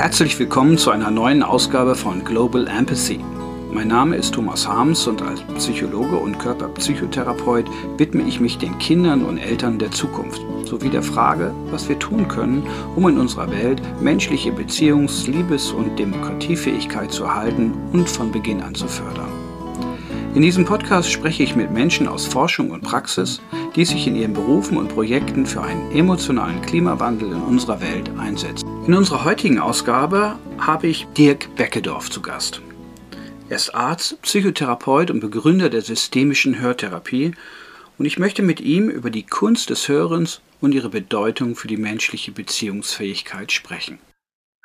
Herzlich willkommen zu einer neuen Ausgabe von Global Empathy. Mein Name ist Thomas Harms und als Psychologe und Körperpsychotherapeut widme ich mich den Kindern und Eltern der Zukunft sowie der Frage, was wir tun können, um in unserer Welt menschliche Beziehungs-, Liebes- und Demokratiefähigkeit zu erhalten und von Beginn an zu fördern. In diesem Podcast spreche ich mit Menschen aus Forschung und Praxis, die sich in ihren Berufen und Projekten für einen emotionalen Klimawandel in unserer Welt einsetzen. In unserer heutigen Ausgabe habe ich Dirk Beckedorf zu Gast. Er ist Arzt, Psychotherapeut und Begründer der systemischen Hörtherapie und ich möchte mit ihm über die Kunst des Hörens und ihre Bedeutung für die menschliche Beziehungsfähigkeit sprechen.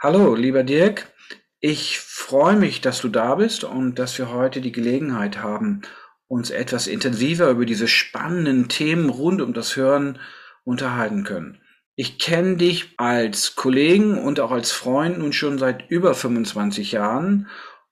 Hallo, lieber Dirk. Ich freue mich, dass du da bist und dass wir heute die Gelegenheit haben, uns etwas intensiver über diese spannenden Themen rund um das Hören unterhalten können. Ich kenne dich als Kollegen und auch als Freund nun schon seit über 25 Jahren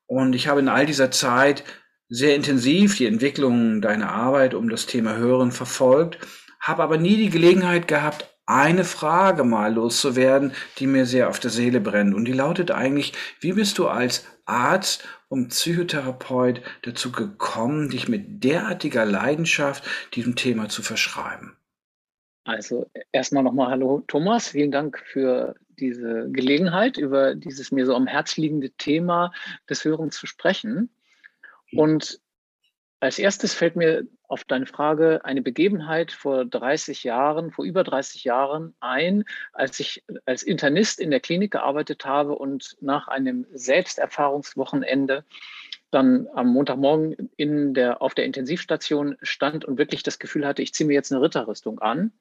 und ich habe in all dieser Zeit sehr intensiv die Entwicklung deiner Arbeit um das Thema Hören verfolgt, habe aber nie die Gelegenheit gehabt, eine Frage mal loszuwerden, die mir sehr auf der Seele brennt. Und die lautet eigentlich, wie bist du als Arzt und Psychotherapeut dazu gekommen, dich mit derartiger Leidenschaft diesem Thema zu verschreiben? Also erstmal nochmal Hallo Thomas, vielen Dank für diese Gelegenheit, über dieses mir so am Herz liegende Thema des Hörens zu sprechen. Und als erstes fällt mir auf deine Frage eine Begebenheit vor 30 Jahren, vor über 30 Jahren ein, als ich als Internist in der Klinik gearbeitet habe und nach einem Selbsterfahrungswochenende dann am Montagmorgen in der, auf der Intensivstation stand und wirklich das Gefühl hatte, ich ziehe mir jetzt eine Ritterrüstung an,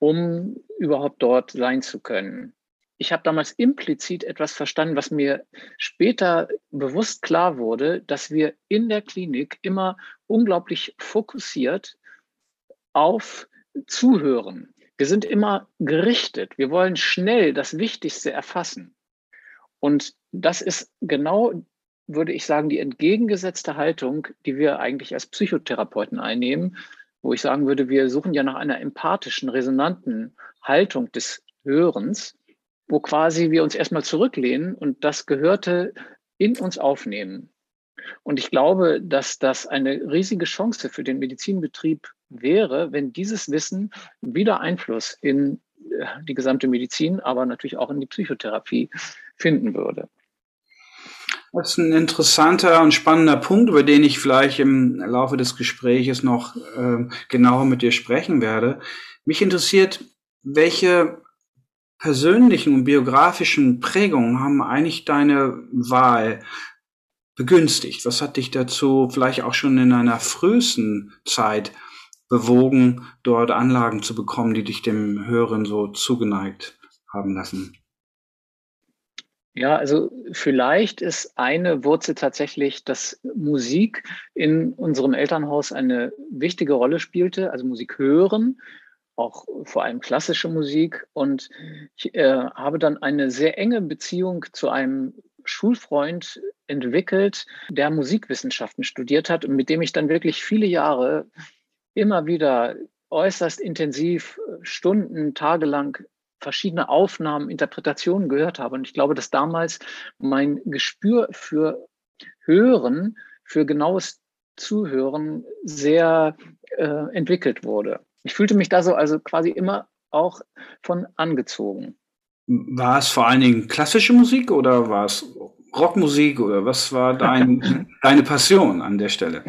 um überhaupt dort sein zu können ich habe damals implizit etwas verstanden, was mir später bewusst klar wurde, dass wir in der Klinik immer unglaublich fokussiert auf Zuhören. Wir sind immer gerichtet. Wir wollen schnell das Wichtigste erfassen. Und das ist genau, würde ich sagen, die entgegengesetzte Haltung, die wir eigentlich als Psychotherapeuten einnehmen, wo ich sagen würde, wir suchen ja nach einer empathischen, resonanten Haltung des Hörens wo quasi wir uns erstmal zurücklehnen und das Gehörte in uns aufnehmen. Und ich glaube, dass das eine riesige Chance für den Medizinbetrieb wäre, wenn dieses Wissen wieder Einfluss in äh, die gesamte Medizin, aber natürlich auch in die Psychotherapie finden würde. Das ist ein interessanter und spannender Punkt, über den ich vielleicht im Laufe des Gespräches noch äh, genauer mit dir sprechen werde. Mich interessiert, welche persönlichen und biografischen Prägungen haben eigentlich deine Wahl begünstigt? Was hat dich dazu vielleicht auch schon in einer frühesten Zeit bewogen, dort Anlagen zu bekommen, die dich dem Hören so zugeneigt haben lassen? Ja, also vielleicht ist eine Wurzel tatsächlich, dass Musik in unserem Elternhaus eine wichtige Rolle spielte, also Musik hören auch vor allem klassische Musik. Und ich äh, habe dann eine sehr enge Beziehung zu einem Schulfreund entwickelt, der Musikwissenschaften studiert hat und mit dem ich dann wirklich viele Jahre immer wieder äußerst intensiv Stunden, tagelang verschiedene Aufnahmen, Interpretationen gehört habe. Und ich glaube, dass damals mein Gespür für Hören, für genaues Zuhören sehr äh, entwickelt wurde. Ich fühlte mich da so also quasi immer auch von angezogen. War es vor allen Dingen klassische Musik oder war es Rockmusik oder was war dein, deine Passion an der Stelle?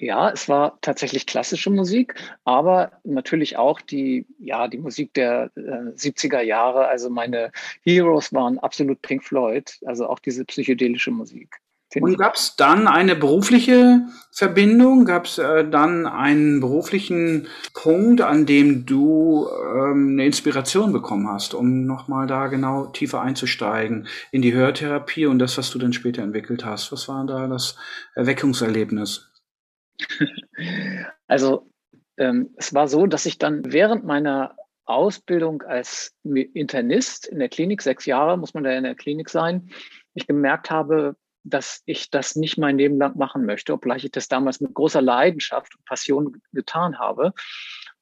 Ja, es war tatsächlich klassische Musik, aber natürlich auch die, ja, die Musik der äh, 70er Jahre. Also meine Heroes waren absolut Pink Floyd, also auch diese psychedelische Musik. Und gab es dann eine berufliche Verbindung? Gab es äh, dann einen beruflichen Punkt, an dem du ähm, eine Inspiration bekommen hast, um nochmal da genau tiefer einzusteigen in die Hörtherapie und das, was du dann später entwickelt hast? Was war da das Erweckungserlebnis? Also ähm, es war so, dass ich dann während meiner Ausbildung als Internist in der Klinik, sechs Jahre muss man da in der Klinik sein, ich gemerkt habe, dass ich das nicht mein Leben lang machen möchte, obgleich ich das damals mit großer Leidenschaft und Passion getan habe.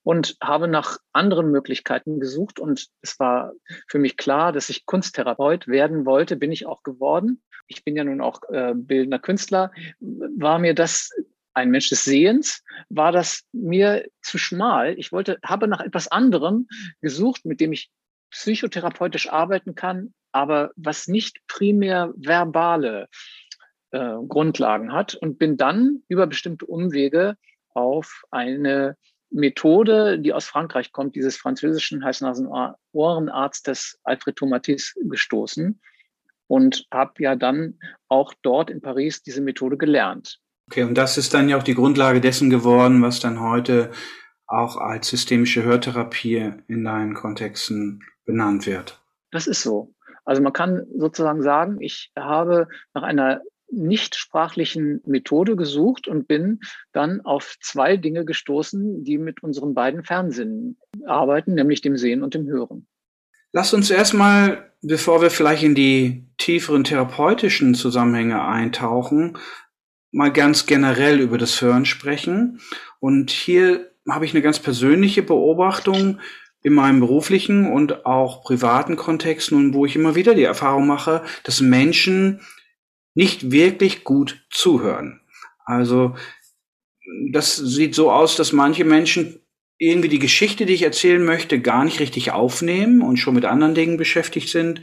und habe nach anderen Möglichkeiten gesucht. Und es war für mich klar, dass ich Kunsttherapeut werden wollte, bin ich auch geworden. Ich bin ja nun auch äh, bildender Künstler. War mir das ein Mensch des Sehens, war das mir zu schmal. Ich wollte, habe nach etwas anderem gesucht, mit dem ich psychotherapeutisch arbeiten kann, aber was nicht primär verbale äh, Grundlagen hat und bin dann über bestimmte Umwege auf eine Methode, die aus Frankreich kommt, dieses französischen Hals-Nasen-Ohrenarztes Alfred Tomatis gestoßen und habe ja dann auch dort in Paris diese Methode gelernt. Okay, und das ist dann ja auch die Grundlage dessen geworden, was dann heute auch als systemische Hörtherapie in deinen Kontexten benannt wird. Das ist so. Also man kann sozusagen sagen, ich habe nach einer nicht sprachlichen Methode gesucht und bin dann auf zwei Dinge gestoßen, die mit unseren beiden Fernsinnen arbeiten, nämlich dem Sehen und dem Hören. Lass uns erstmal, bevor wir vielleicht in die tieferen therapeutischen Zusammenhänge eintauchen, mal ganz generell über das Hören sprechen. Und hier habe ich eine ganz persönliche Beobachtung in meinem beruflichen und auch privaten Kontext nun, wo ich immer wieder die Erfahrung mache, dass Menschen nicht wirklich gut zuhören. Also das sieht so aus, dass manche Menschen irgendwie die Geschichte, die ich erzählen möchte, gar nicht richtig aufnehmen und schon mit anderen Dingen beschäftigt sind.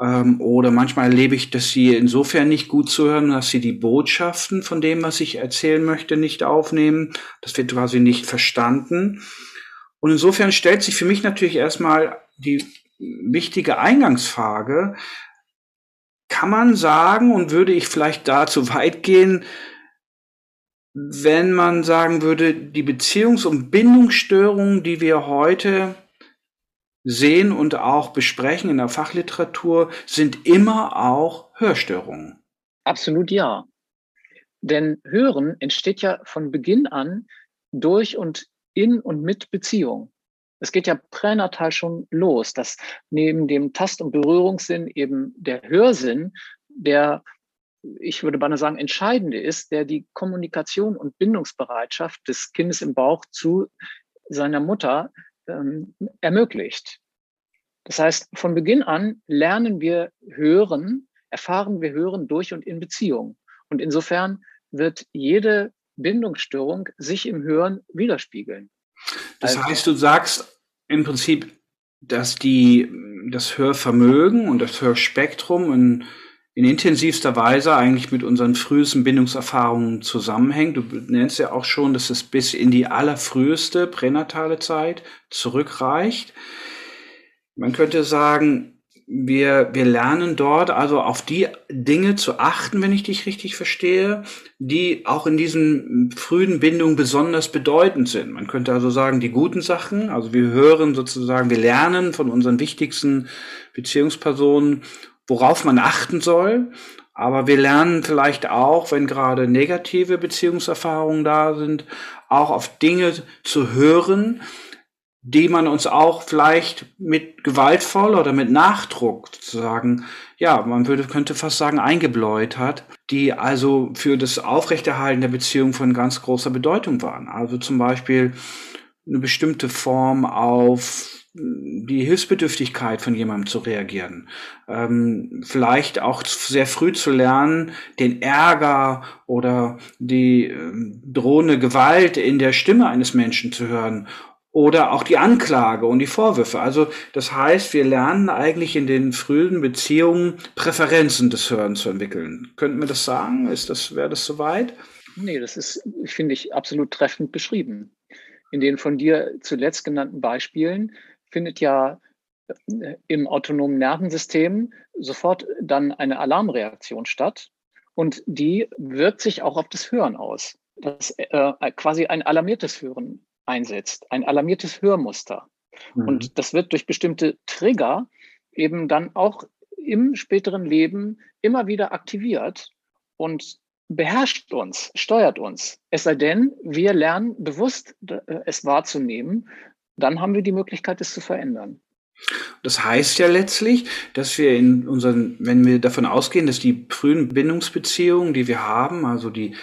Ähm, oder manchmal erlebe ich, dass sie insofern nicht gut zuhören, dass sie die Botschaften von dem, was ich erzählen möchte, nicht aufnehmen. Das wird quasi nicht verstanden. Und insofern stellt sich für mich natürlich erstmal die wichtige Eingangsfrage, kann man sagen und würde ich vielleicht da zu weit gehen, wenn man sagen würde, die Beziehungs- und Bindungsstörungen, die wir heute sehen und auch besprechen in der Fachliteratur, sind immer auch Hörstörungen. Absolut ja. Denn Hören entsteht ja von Beginn an durch und in und mit Beziehung. Es geht ja pränatal schon los, dass neben dem Tast- und Berührungssinn eben der Hörsinn, der, ich würde beinahe sagen, entscheidende ist, der die Kommunikation und Bindungsbereitschaft des Kindes im Bauch zu seiner Mutter ähm, ermöglicht. Das heißt, von Beginn an lernen wir hören, erfahren wir hören durch und in Beziehung. Und insofern wird jede Bindungsstörung sich im Hören widerspiegeln. Das also, heißt, du sagst im Prinzip, dass die, das Hörvermögen und das Hörspektrum in, in intensivster Weise eigentlich mit unseren frühesten Bindungserfahrungen zusammenhängt. Du nennst ja auch schon, dass es bis in die allerfrüheste pränatale Zeit zurückreicht. Man könnte sagen, wir, wir lernen dort also auf die Dinge zu achten, wenn ich dich richtig verstehe, die auch in diesen frühen Bindungen besonders bedeutend sind. Man könnte also sagen, die guten Sachen, also wir hören sozusagen, wir lernen von unseren wichtigsten Beziehungspersonen, worauf man achten soll. Aber wir lernen vielleicht auch, wenn gerade negative Beziehungserfahrungen da sind, auch auf Dinge zu hören, die man uns auch vielleicht mit gewaltvoll oder mit Nachdruck sozusagen, ja, man würde, könnte fast sagen, eingebläut hat, die also für das Aufrechterhalten der Beziehung von ganz großer Bedeutung waren. Also zum Beispiel eine bestimmte Form auf die Hilfsbedürftigkeit von jemandem zu reagieren. Ähm, vielleicht auch sehr früh zu lernen, den Ärger oder die äh, drohende Gewalt in der Stimme eines Menschen zu hören oder auch die Anklage und die Vorwürfe. Also das heißt, wir lernen eigentlich in den frühen Beziehungen Präferenzen des Hörens zu entwickeln. Könnten wir das sagen? Ist das, wäre das soweit? Nee, das ist, finde ich, absolut treffend beschrieben. In den von dir zuletzt genannten Beispielen findet ja äh, im autonomen Nervensystem sofort dann eine Alarmreaktion statt und die wirkt sich auch auf das Hören aus. Das äh, quasi ein alarmiertes Hören einsetzt, ein alarmiertes Hörmuster. Mhm. Und das wird durch bestimmte Trigger eben dann auch im späteren Leben immer wieder aktiviert und beherrscht uns, steuert uns. Es sei denn, wir lernen bewusst äh, es wahrzunehmen, dann haben wir die Möglichkeit, es zu verändern. Das heißt ja letztlich, dass wir in unseren, wenn wir davon ausgehen, dass die frühen Bindungsbeziehungen, die wir haben, also die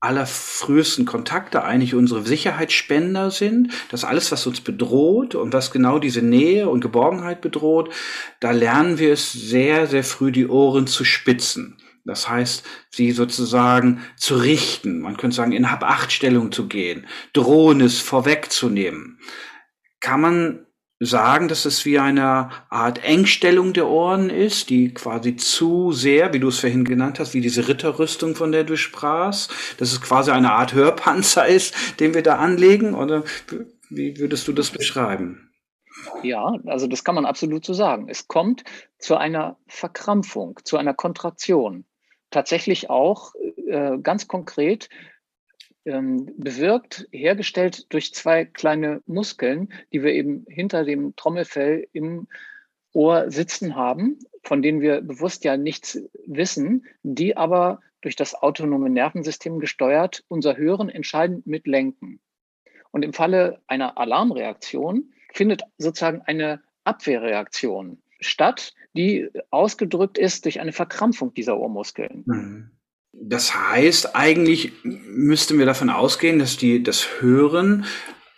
allerfrühesten Kontakte eigentlich unsere Sicherheitsspender sind, dass alles, was uns bedroht und was genau diese Nähe und Geborgenheit bedroht, da lernen wir es sehr, sehr früh die Ohren zu spitzen. Das heißt, sie sozusagen zu richten. Man könnte sagen, in Hab-Acht-Stellung zu gehen, Drohendes vorwegzunehmen. Kann man sagen, dass es wie eine Art Engstellung der Ohren ist, die quasi zu sehr, wie du es vorhin genannt hast, wie diese Ritterrüstung, von der du sprachst, dass es quasi eine Art Hörpanzer ist, den wir da anlegen? Oder wie würdest du das beschreiben? Ja, also das kann man absolut so sagen. Es kommt zu einer Verkrampfung, zu einer Kontraktion. Tatsächlich auch äh, ganz konkret ähm, bewirkt, hergestellt durch zwei kleine Muskeln, die wir eben hinter dem Trommelfell im Ohr sitzen haben, von denen wir bewusst ja nichts wissen, die aber durch das autonome Nervensystem gesteuert unser Hören entscheidend mitlenken. Und im Falle einer Alarmreaktion findet sozusagen eine Abwehrreaktion statt, die ausgedrückt ist durch eine Verkrampfung dieser Ohrmuskeln. Mhm. Das heißt, eigentlich müssten wir davon ausgehen, dass die, das Hören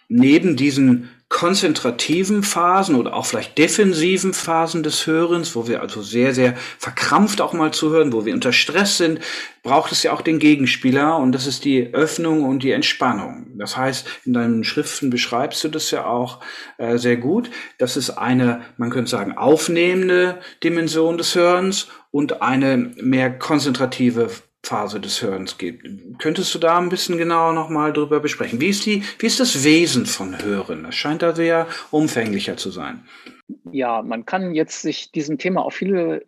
neben diesen konzentrativen Phasen oder auch vielleicht defensiven Phasen des Hörens, wo wir also sehr, sehr verkrampft auch mal zuhören, wo wir unter Stress sind, braucht es ja auch den Gegenspieler und das ist die Öffnung und die Entspannung. Das heißt, in deinen Schriften beschreibst du das ja auch äh, sehr gut. Das ist eine, man könnte sagen, aufnehmende Dimension des Hörens und eine mehr konzentrative Phase des Hörens gibt. Könntest du da ein bisschen genauer nochmal drüber besprechen? Wie ist die, wie ist das Wesen von Hören? Das scheint da sehr umfänglicher zu sein. Ja, man kann jetzt sich diesem Thema auf viele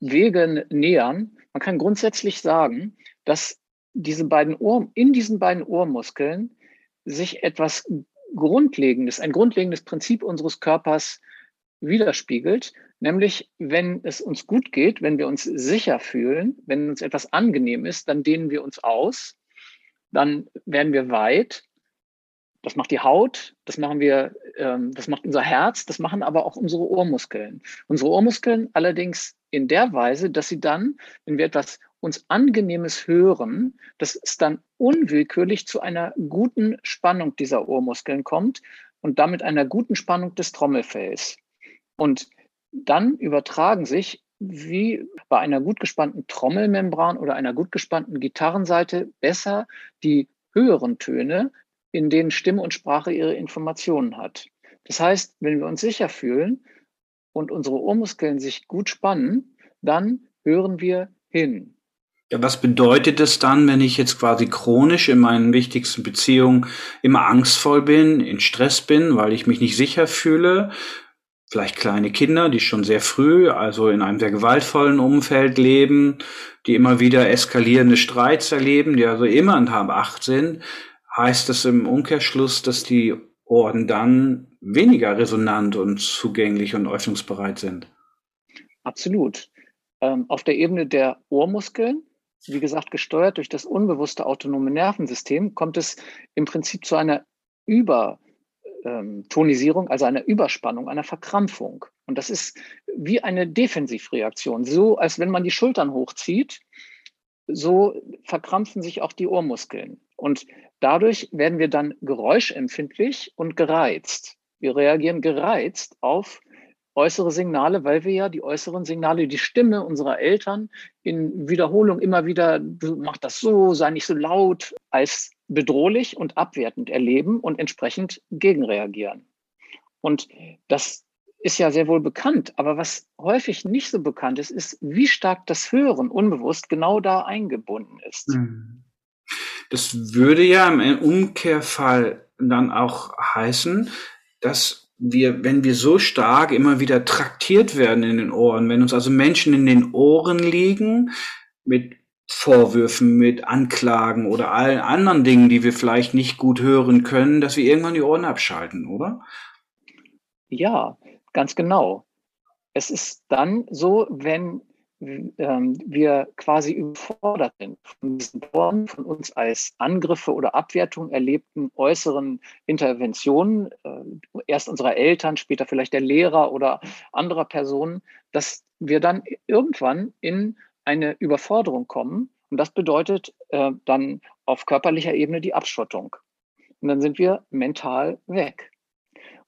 Wege nähern. Man kann grundsätzlich sagen, dass diese beiden Ohr, in diesen beiden Ohrmuskeln sich etwas Grundlegendes, ein grundlegendes Prinzip unseres Körpers widerspiegelt, nämlich wenn es uns gut geht, wenn wir uns sicher fühlen, wenn uns etwas angenehm ist, dann dehnen wir uns aus, dann werden wir weit. Das macht die Haut, das machen wir, ähm, das macht unser Herz, das machen aber auch unsere Ohrmuskeln. Unsere Ohrmuskeln allerdings in der Weise, dass sie dann, wenn wir etwas uns Angenehmes hören, dass es dann unwillkürlich zu einer guten Spannung dieser Ohrmuskeln kommt und damit einer guten Spannung des Trommelfells. Und dann übertragen sich wie bei einer gut gespannten Trommelmembran oder einer gut gespannten Gitarrenseite besser die höheren Töne, in denen Stimme und Sprache ihre Informationen hat. Das heißt, wenn wir uns sicher fühlen und unsere Ohrmuskeln sich gut spannen, dann hören wir hin. Ja, was bedeutet es dann, wenn ich jetzt quasi chronisch in meinen wichtigsten Beziehungen immer angstvoll bin, in Stress bin, weil ich mich nicht sicher fühle? Vielleicht kleine Kinder, die schon sehr früh, also in einem sehr gewaltvollen Umfeld leben, die immer wieder eskalierende Streits erleben, die also immer in Hab acht sind, heißt das im Umkehrschluss, dass die Ohren dann weniger resonant und zugänglich und öffnungsbereit sind. Absolut. Ähm, auf der Ebene der Ohrmuskeln, wie gesagt, gesteuert durch das unbewusste autonome Nervensystem, kommt es im Prinzip zu einer Über- ähm, Tonisierung, also einer Überspannung, einer Verkrampfung. Und das ist wie eine Defensivreaktion. So, als wenn man die Schultern hochzieht, so verkrampfen sich auch die Ohrmuskeln. Und dadurch werden wir dann geräuschempfindlich und gereizt. Wir reagieren gereizt auf äußere Signale, weil wir ja die äußeren Signale, die Stimme unserer Eltern in Wiederholung immer wieder, du mach das so, sei nicht so laut, als bedrohlich und abwertend erleben und entsprechend gegenreagieren. Und das ist ja sehr wohl bekannt, aber was häufig nicht so bekannt ist, ist, wie stark das Hören unbewusst genau da eingebunden ist. Hm. Das würde ja im Umkehrfall dann auch heißen, dass wir, wenn wir so stark immer wieder traktiert werden in den Ohren, wenn uns also Menschen in den Ohren liegen mit Vorwürfen, mit Anklagen oder allen anderen Dingen, die wir vielleicht nicht gut hören können, dass wir irgendwann die Ohren abschalten, oder? Ja, ganz genau. Es ist dann so, wenn ähm, wir quasi überfordert sind von diesen Formen von uns als Angriffe oder Abwertung erlebten äußeren Interventionen, äh, erst unserer Eltern, später vielleicht der Lehrer oder anderer Personen, dass wir dann irgendwann in eine Überforderung kommen Und das bedeutet äh, dann auf körperlicher Ebene die Abschottung. Und dann sind wir mental weg.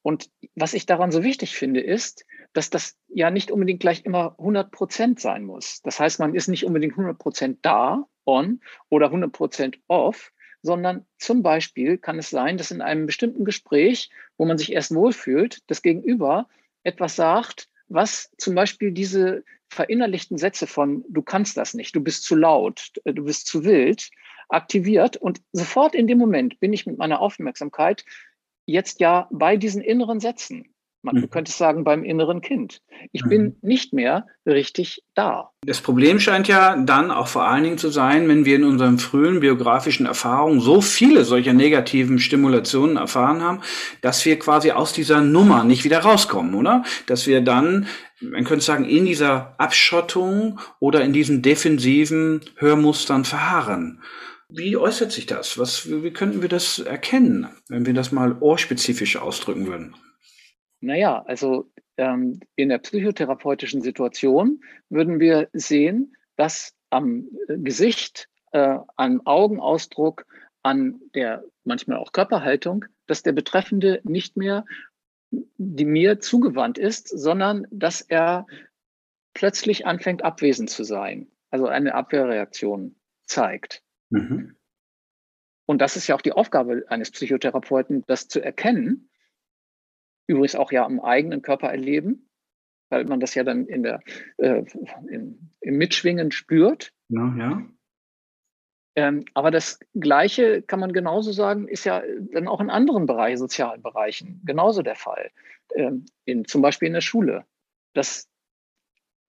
Und was ich daran so wichtig finde, ist, dass das ja nicht unbedingt gleich immer 100 Prozent sein muss. Das heißt, man ist nicht unbedingt 100 Prozent da, on oder 100 Prozent off, sondern zum Beispiel kann es sein, dass in einem bestimmten Gespräch, wo man sich erst wohlfühlt, das Gegenüber etwas sagt, was zum Beispiel diese verinnerlichten Sätze von du kannst das nicht, du bist zu laut, du bist zu wild, aktiviert und sofort in dem Moment bin ich mit meiner Aufmerksamkeit jetzt ja bei diesen inneren Sätzen. Man mhm. könnte sagen, beim inneren Kind. Ich mhm. bin nicht mehr richtig da. Das Problem scheint ja dann auch vor allen Dingen zu sein, wenn wir in unseren frühen biografischen Erfahrungen so viele solcher negativen Stimulationen erfahren haben, dass wir quasi aus dieser Nummer nicht wieder rauskommen, oder? Dass wir dann, man könnte sagen, in dieser Abschottung oder in diesen defensiven Hörmustern verharren. Wie äußert sich das? Was, wie könnten wir das erkennen, wenn wir das mal ohrspezifisch ausdrücken würden? Naja, also ähm, in der psychotherapeutischen Situation würden wir sehen, dass am äh, Gesicht, äh, am Augenausdruck, an der manchmal auch Körperhaltung, dass der Betreffende nicht mehr die mir zugewandt ist, sondern dass er plötzlich anfängt abwesend zu sein, also eine Abwehrreaktion zeigt. Mhm. Und das ist ja auch die Aufgabe eines Psychotherapeuten, das zu erkennen. Übrigens auch ja am eigenen Körper erleben, weil man das ja dann in der, äh, in, im Mitschwingen spürt. Ja, ja. Ähm, aber das Gleiche kann man genauso sagen, ist ja dann auch in anderen Bereichen, sozialen Bereichen genauso der Fall. Ähm, in, zum Beispiel in der Schule, dass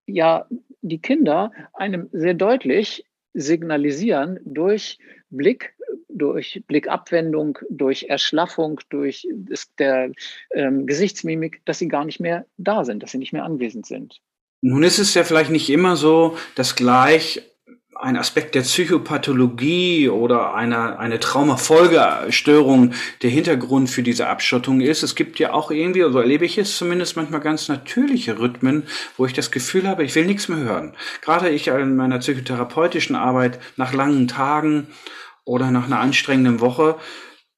ja die Kinder einem sehr deutlich signalisieren durch Blick, durch Blickabwendung, durch Erschlaffung, durch der ähm, Gesichtsmimik, dass sie gar nicht mehr da sind, dass sie nicht mehr anwesend sind. Nun ist es ja vielleicht nicht immer so, dass gleich ein Aspekt der Psychopathologie oder einer, eine Traumafolgestörung der Hintergrund für diese Abschottung ist. Es gibt ja auch irgendwie, so erlebe ich es zumindest manchmal ganz natürliche Rhythmen, wo ich das Gefühl habe, ich will nichts mehr hören. Gerade ich in meiner psychotherapeutischen Arbeit nach langen Tagen oder nach einer anstrengenden Woche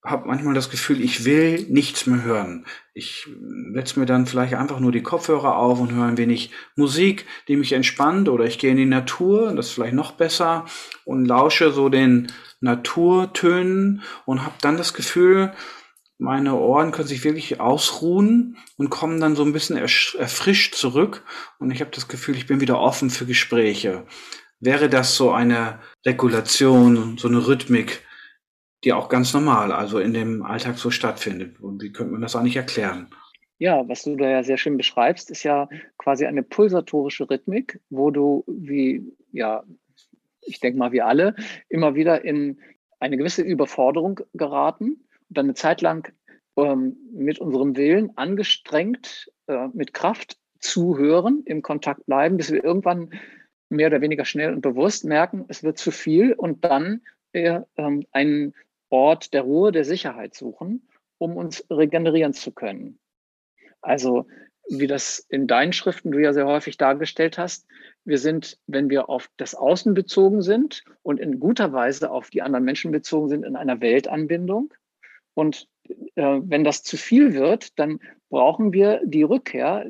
habe manchmal das Gefühl, ich will nichts mehr hören. Ich setze mir dann vielleicht einfach nur die Kopfhörer auf und höre ein wenig Musik, die mich entspannt, oder ich gehe in die Natur, das ist vielleicht noch besser, und lausche so den Naturtönen und habe dann das Gefühl, meine Ohren können sich wirklich ausruhen und kommen dann so ein bisschen erfrischt zurück und ich habe das Gefühl, ich bin wieder offen für Gespräche. Wäre das so eine Regulation, so eine Rhythmik, die auch ganz normal, also in dem Alltag so stattfindet. Und wie könnte man das eigentlich erklären? Ja, was du da ja sehr schön beschreibst, ist ja quasi eine pulsatorische Rhythmik, wo du wie, ja, ich denke mal, wir alle immer wieder in eine gewisse Überforderung geraten und dann eine Zeit lang ähm, mit unserem Willen angestrengt, äh, mit Kraft zuhören, im Kontakt bleiben, bis wir irgendwann mehr oder weniger schnell und bewusst merken, es wird zu viel und dann äh, ähm, einen Ort der Ruhe, der Sicherheit suchen, um uns regenerieren zu können. Also wie das in deinen Schriften du ja sehr häufig dargestellt hast, wir sind, wenn wir auf das Außen bezogen sind und in guter Weise auf die anderen Menschen bezogen sind, in einer Weltanbindung. Und äh, wenn das zu viel wird, dann brauchen wir die Rückkehr,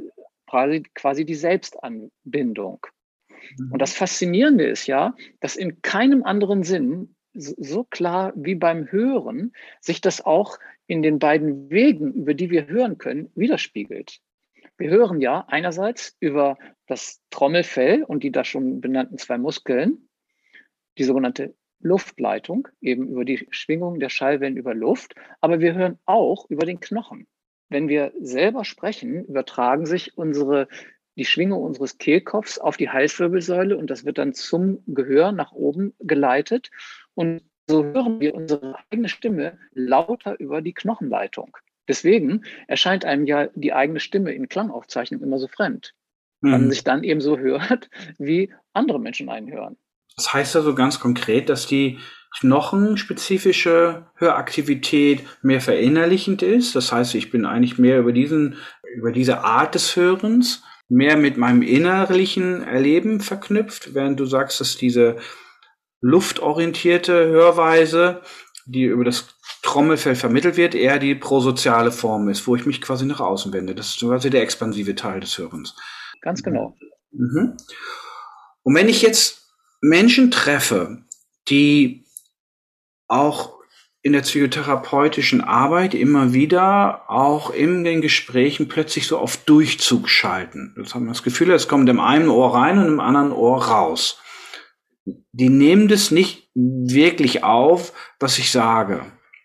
quasi, quasi die Selbstanbindung. Und das Faszinierende ist ja, dass in keinem anderen Sinn so klar wie beim Hören sich das auch in den beiden Wegen, über die wir hören können, widerspiegelt. Wir hören ja einerseits über das Trommelfell und die da schon benannten zwei Muskeln, die sogenannte Luftleitung, eben über die Schwingung der Schallwellen über Luft, aber wir hören auch über den Knochen. Wenn wir selber sprechen, übertragen sich unsere die Schwingung unseres Kehlkopfs auf die Halswirbelsäule und das wird dann zum Gehör nach oben geleitet. Und so hören wir unsere eigene Stimme lauter über die Knochenleitung. Deswegen erscheint einem ja die eigene Stimme in Klangaufzeichnung immer so fremd. Mhm. Weil man sich dann eben so hört, wie andere Menschen einen hören. Das heißt also ganz konkret, dass die knochenspezifische Höraktivität mehr verinnerlichend ist. Das heißt, ich bin eigentlich mehr über diesen, über diese Art des Hörens mehr mit meinem innerlichen Erleben verknüpft, während du sagst, dass diese luftorientierte Hörweise, die über das Trommelfell vermittelt wird, eher die prosoziale Form ist, wo ich mich quasi nach außen wende. Das ist quasi der expansive Teil des Hörens. Ganz genau. Mhm. Und wenn ich jetzt Menschen treffe, die auch in der psychotherapeutischen Arbeit immer wieder auch in den Gesprächen plötzlich so auf Durchzug schalten. Das haben wir das Gefühl, es kommt im einen Ohr rein und im anderen Ohr raus. Die nehmen das nicht wirklich auf, was ich sage.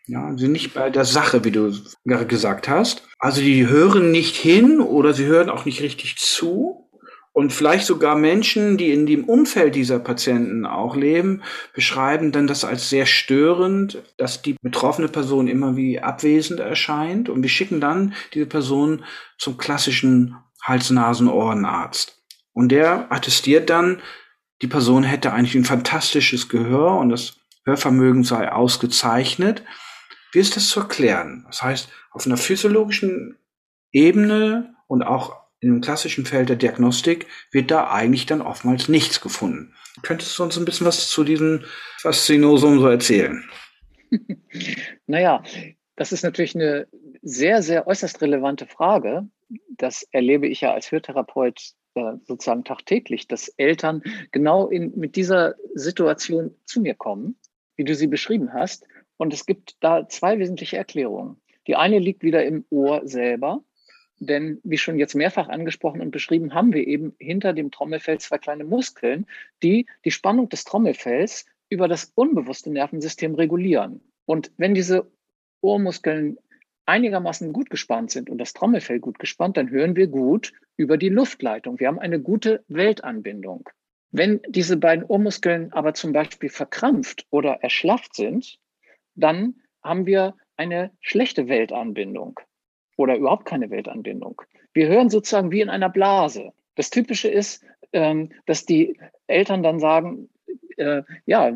Ja, sie nicht bei der Sache, wie du gesagt hast. Also die hören nicht hin oder sie hören auch nicht richtig zu. Und vielleicht sogar Menschen, die in dem Umfeld dieser Patienten auch leben, beschreiben dann das als sehr störend, dass die betroffene Person immer wie abwesend erscheint. Und wir schicken dann diese Person zum klassischen Hals-Nasen-Ohrenarzt. Und der attestiert dann, die Person hätte eigentlich ein fantastisches Gehör und das Hörvermögen sei ausgezeichnet. Wie ist das zu erklären? Das heißt, auf einer physiologischen Ebene und auch in dem klassischen Feld der Diagnostik wird da eigentlich dann oftmals nichts gefunden. Könntest du uns ein bisschen was zu diesem Faszinosum so erzählen? naja, das ist natürlich eine sehr, sehr äußerst relevante Frage. Das erlebe ich ja als Hörtherapeut äh, sozusagen tagtäglich, dass Eltern genau in, mit dieser Situation zu mir kommen, wie du sie beschrieben hast. Und es gibt da zwei wesentliche Erklärungen. Die eine liegt wieder im Ohr selber. Denn wie schon jetzt mehrfach angesprochen und beschrieben, haben wir eben hinter dem Trommelfell zwei kleine Muskeln, die die Spannung des Trommelfells über das unbewusste Nervensystem regulieren. Und wenn diese Ohrmuskeln einigermaßen gut gespannt sind und das Trommelfell gut gespannt, dann hören wir gut über die Luftleitung. Wir haben eine gute Weltanbindung. Wenn diese beiden Ohrmuskeln aber zum Beispiel verkrampft oder erschlafft sind, dann haben wir eine schlechte Weltanbindung oder überhaupt keine Weltanbindung. Wir hören sozusagen wie in einer Blase. Das Typische ist, ähm, dass die Eltern dann sagen, äh, ja,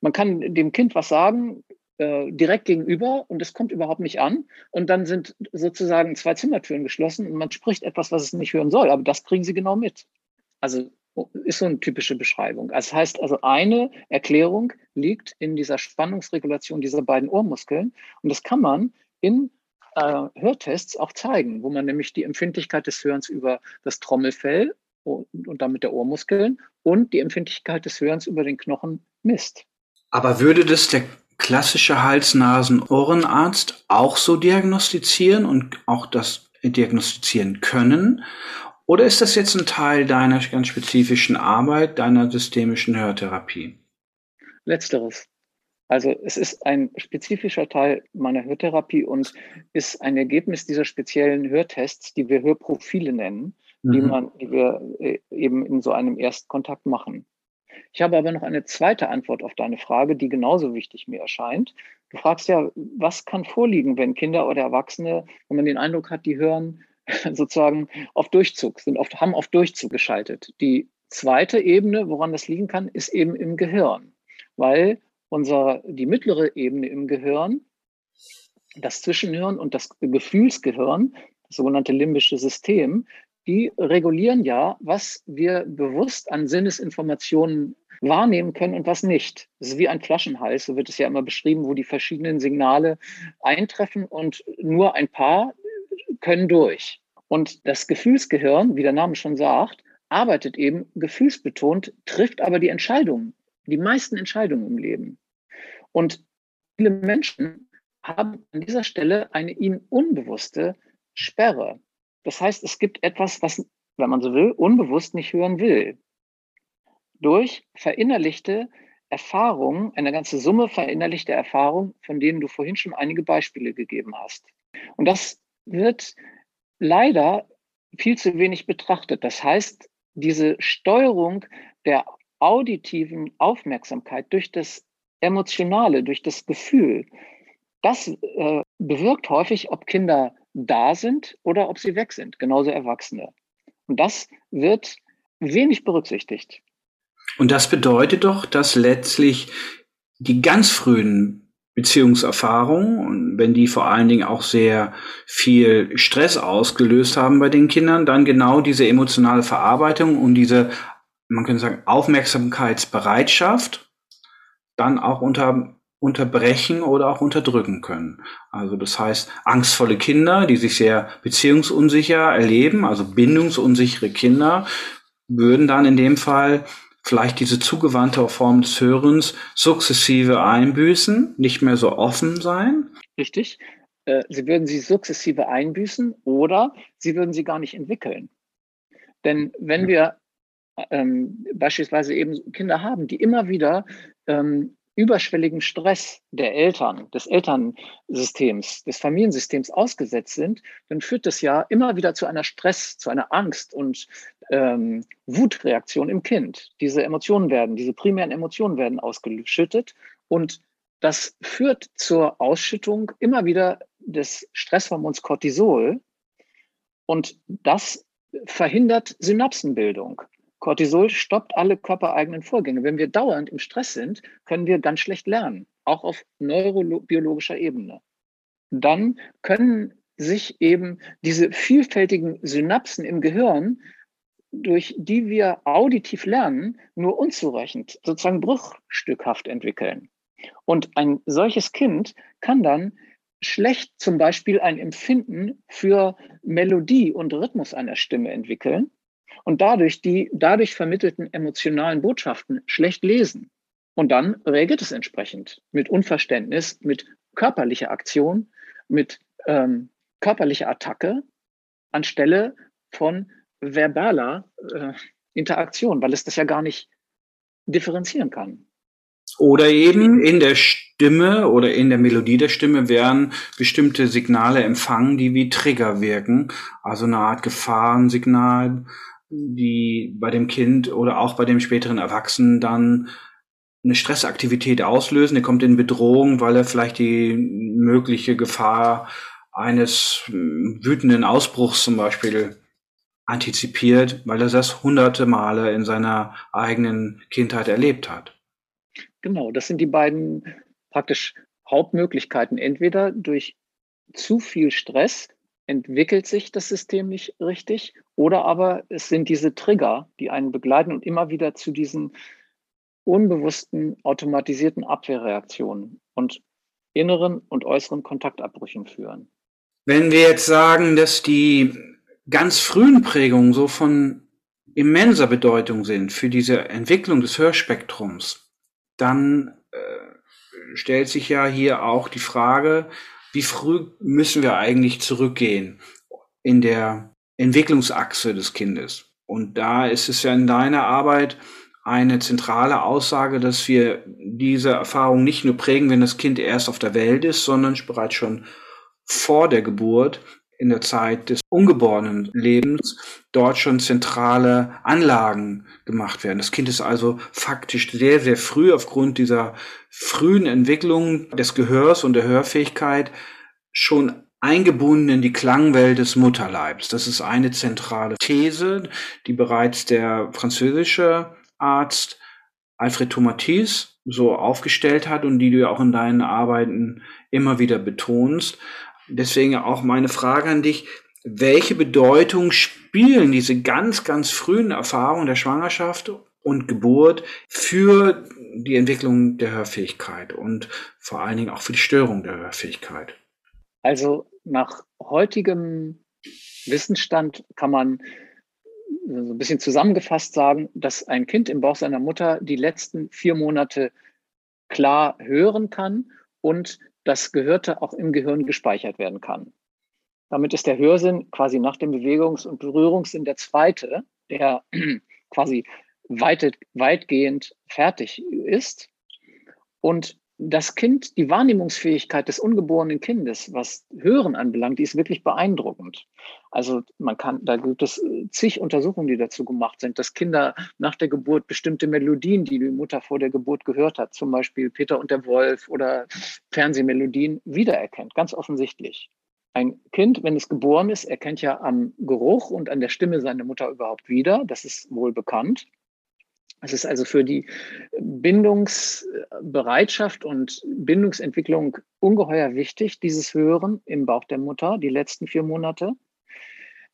man kann dem Kind was sagen, äh, direkt gegenüber und es kommt überhaupt nicht an. Und dann sind sozusagen zwei Zimmertüren geschlossen und man spricht etwas, was es nicht hören soll. Aber das kriegen sie genau mit. Also ist so eine typische Beschreibung. Das heißt also, eine Erklärung liegt in dieser Spannungsregulation dieser beiden Ohrmuskeln. Und das kann man in äh, Hörtests auch zeigen, wo man nämlich die Empfindlichkeit des Hörens über das Trommelfell und, und damit der Ohrmuskeln und die Empfindlichkeit des Hörens über den Knochen misst. Aber würde das der klassische Hals-Nasen-Ohrenarzt auch so diagnostizieren und auch das diagnostizieren können? Oder ist das jetzt ein Teil deiner ganz spezifischen Arbeit, deiner systemischen Hörtherapie? Letzteres. Also es ist ein spezifischer Teil meiner Hörtherapie und ist ein Ergebnis dieser speziellen Hörtests, die wir Hörprofile nennen, mhm. die, man, die wir äh, eben in so einem Erstkontakt machen. Ich habe aber noch eine zweite Antwort auf deine Frage, die genauso wichtig mir erscheint. Du fragst ja, was kann vorliegen, wenn Kinder oder Erwachsene, wenn man den Eindruck hat, die hören sozusagen auf Durchzug, sind oft, haben auf Durchzug geschaltet. Die zweite Ebene, woran das liegen kann, ist eben im Gehirn, weil unser, die mittlere Ebene im Gehirn, das Zwischenhirn und das Gefühlsgehirn, das sogenannte limbische System, die regulieren ja, was wir bewusst an Sinnesinformationen wahrnehmen können und was nicht. Das ist wie ein Flaschenhals, so wird es ja immer beschrieben, wo die verschiedenen Signale eintreffen und nur ein paar können durch. Und das Gefühlsgehirn, wie der Name schon sagt, arbeitet eben gefühlsbetont, trifft aber die Entscheidungen, die meisten Entscheidungen im Leben. Und viele Menschen haben an dieser Stelle eine ihnen unbewusste Sperre. Das heißt, es gibt etwas, was, wenn man so will, unbewusst nicht hören will. Durch verinnerlichte Erfahrungen, eine ganze Summe verinnerlichter Erfahrungen, von denen du vorhin schon einige Beispiele gegeben hast. Und das wird leider viel zu wenig betrachtet. Das heißt, diese Steuerung der auditiven Aufmerksamkeit durch das Emotionale, durch das Gefühl, das äh, bewirkt häufig, ob Kinder da sind oder ob sie weg sind, genauso Erwachsene. Und das wird wenig berücksichtigt. Und das bedeutet doch, dass letztlich die ganz frühen Beziehungserfahrungen, und wenn die vor allen Dingen auch sehr viel Stress ausgelöst haben bei den Kindern, dann genau diese emotionale Verarbeitung und diese, man könnte sagen, Aufmerksamkeitsbereitschaft dann auch unter, unterbrechen oder auch unterdrücken können. Also das heißt, angstvolle Kinder, die sich sehr beziehungsunsicher erleben, also bindungsunsichere Kinder, würden dann in dem Fall vielleicht diese zugewandte Form des Hörens sukzessive einbüßen, nicht mehr so offen sein. Richtig. Äh, sie würden sie sukzessive einbüßen oder sie würden sie gar nicht entwickeln. Denn wenn wir ähm, beispielsweise eben Kinder haben, die immer wieder ähm, überschwelligen Stress der Eltern, des Elternsystems, des Familiensystems ausgesetzt sind, dann führt das ja immer wieder zu einer Stress, zu einer Angst und ähm, Wutreaktion im Kind. Diese Emotionen werden, diese primären Emotionen werden ausgeschüttet und das führt zur Ausschüttung immer wieder des Stresshormons Cortisol und das verhindert Synapsenbildung. Cortisol stoppt alle körpereigenen Vorgänge. Wenn wir dauernd im Stress sind, können wir ganz schlecht lernen, auch auf neurobiologischer Ebene. Dann können sich eben diese vielfältigen Synapsen im Gehirn, durch die wir auditiv lernen, nur unzureichend, sozusagen bruchstückhaft entwickeln. Und ein solches Kind kann dann schlecht zum Beispiel ein Empfinden für Melodie und Rhythmus einer Stimme entwickeln und dadurch die dadurch vermittelten emotionalen Botschaften schlecht lesen. Und dann reagiert es entsprechend mit Unverständnis, mit körperlicher Aktion, mit ähm, körperlicher Attacke anstelle von verbaler äh, Interaktion, weil es das ja gar nicht differenzieren kann. Oder eben in der Stimme oder in der Melodie der Stimme werden bestimmte Signale empfangen, die wie Trigger wirken, also eine Art Gefahrensignal, die bei dem Kind oder auch bei dem späteren Erwachsenen dann eine Stressaktivität auslösen. Er kommt in Bedrohung, weil er vielleicht die mögliche Gefahr eines hm, wütenden Ausbruchs zum Beispiel antizipiert, weil er das hunderte Male in seiner eigenen Kindheit erlebt hat. Genau, das sind die beiden praktisch Hauptmöglichkeiten. Entweder durch zu viel Stress entwickelt sich das System nicht richtig oder aber es sind diese Trigger, die einen begleiten und immer wieder zu diesen unbewussten, automatisierten Abwehrreaktionen und inneren und äußeren Kontaktabbrüchen führen. Wenn wir jetzt sagen, dass die ganz frühen Prägungen so von immenser Bedeutung sind für diese Entwicklung des Hörspektrums, dann äh, stellt sich ja hier auch die Frage, wie früh müssen wir eigentlich zurückgehen in der Entwicklungsachse des Kindes? Und da ist es ja in deiner Arbeit eine zentrale Aussage, dass wir diese Erfahrung nicht nur prägen, wenn das Kind erst auf der Welt ist, sondern bereits schon vor der Geburt in der Zeit des ungeborenen Lebens dort schon zentrale Anlagen gemacht werden. Das Kind ist also faktisch sehr, sehr früh aufgrund dieser frühen Entwicklung des Gehörs und der Hörfähigkeit schon eingebunden in die Klangwelt des Mutterleibs. Das ist eine zentrale These, die bereits der französische Arzt Alfred Tomatis so aufgestellt hat und die du ja auch in deinen Arbeiten immer wieder betonst. Deswegen auch meine Frage an dich, welche Bedeutung spielen diese ganz, ganz frühen Erfahrungen der Schwangerschaft und Geburt für die Entwicklung der Hörfähigkeit und vor allen Dingen auch für die Störung der Hörfähigkeit? Also nach heutigem Wissensstand kann man so ein bisschen zusammengefasst sagen, dass ein Kind im Bauch seiner Mutter die letzten vier Monate klar hören kann und das Gehörte auch im Gehirn gespeichert werden kann. Damit ist der Hörsinn quasi nach dem Bewegungs- und Berührungssinn der zweite, der quasi weit, weitgehend fertig ist. Und das Kind, die Wahrnehmungsfähigkeit des ungeborenen Kindes, was Hören anbelangt, die ist wirklich beeindruckend. Also man kann, da gibt es äh, zig Untersuchungen, die dazu gemacht sind, dass Kinder nach der Geburt bestimmte Melodien, die die Mutter vor der Geburt gehört hat, zum Beispiel Peter und der Wolf oder Fernsehmelodien, wiedererkennt, ganz offensichtlich. Ein Kind, wenn es geboren ist, erkennt ja am Geruch und an der Stimme seine Mutter überhaupt wieder. Das ist wohl bekannt. Es ist also für die Bindungsbereitschaft und Bindungsentwicklung ungeheuer wichtig, dieses Hören im Bauch der Mutter, die letzten vier Monate.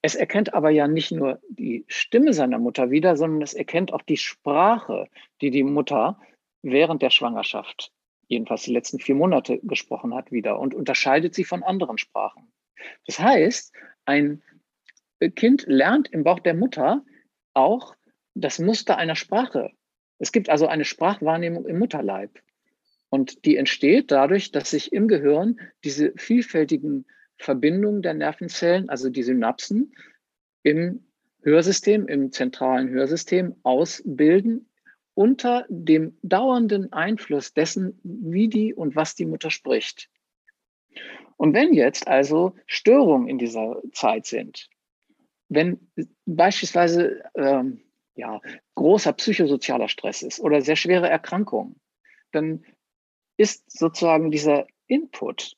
Es erkennt aber ja nicht nur die Stimme seiner Mutter wieder, sondern es erkennt auch die Sprache, die die Mutter während der Schwangerschaft, jedenfalls die letzten vier Monate, gesprochen hat wieder und unterscheidet sie von anderen Sprachen. Das heißt, ein Kind lernt im Bauch der Mutter auch das Muster einer Sprache. Es gibt also eine Sprachwahrnehmung im Mutterleib. Und die entsteht dadurch, dass sich im Gehirn diese vielfältigen Verbindungen der Nervenzellen, also die Synapsen, im Hörsystem, im zentralen Hörsystem ausbilden unter dem dauernden Einfluss dessen, wie die und was die Mutter spricht. Und wenn jetzt also Störungen in dieser Zeit sind, wenn beispielsweise ähm, ja, großer psychosozialer Stress ist oder sehr schwere Erkrankungen, dann ist sozusagen dieser Input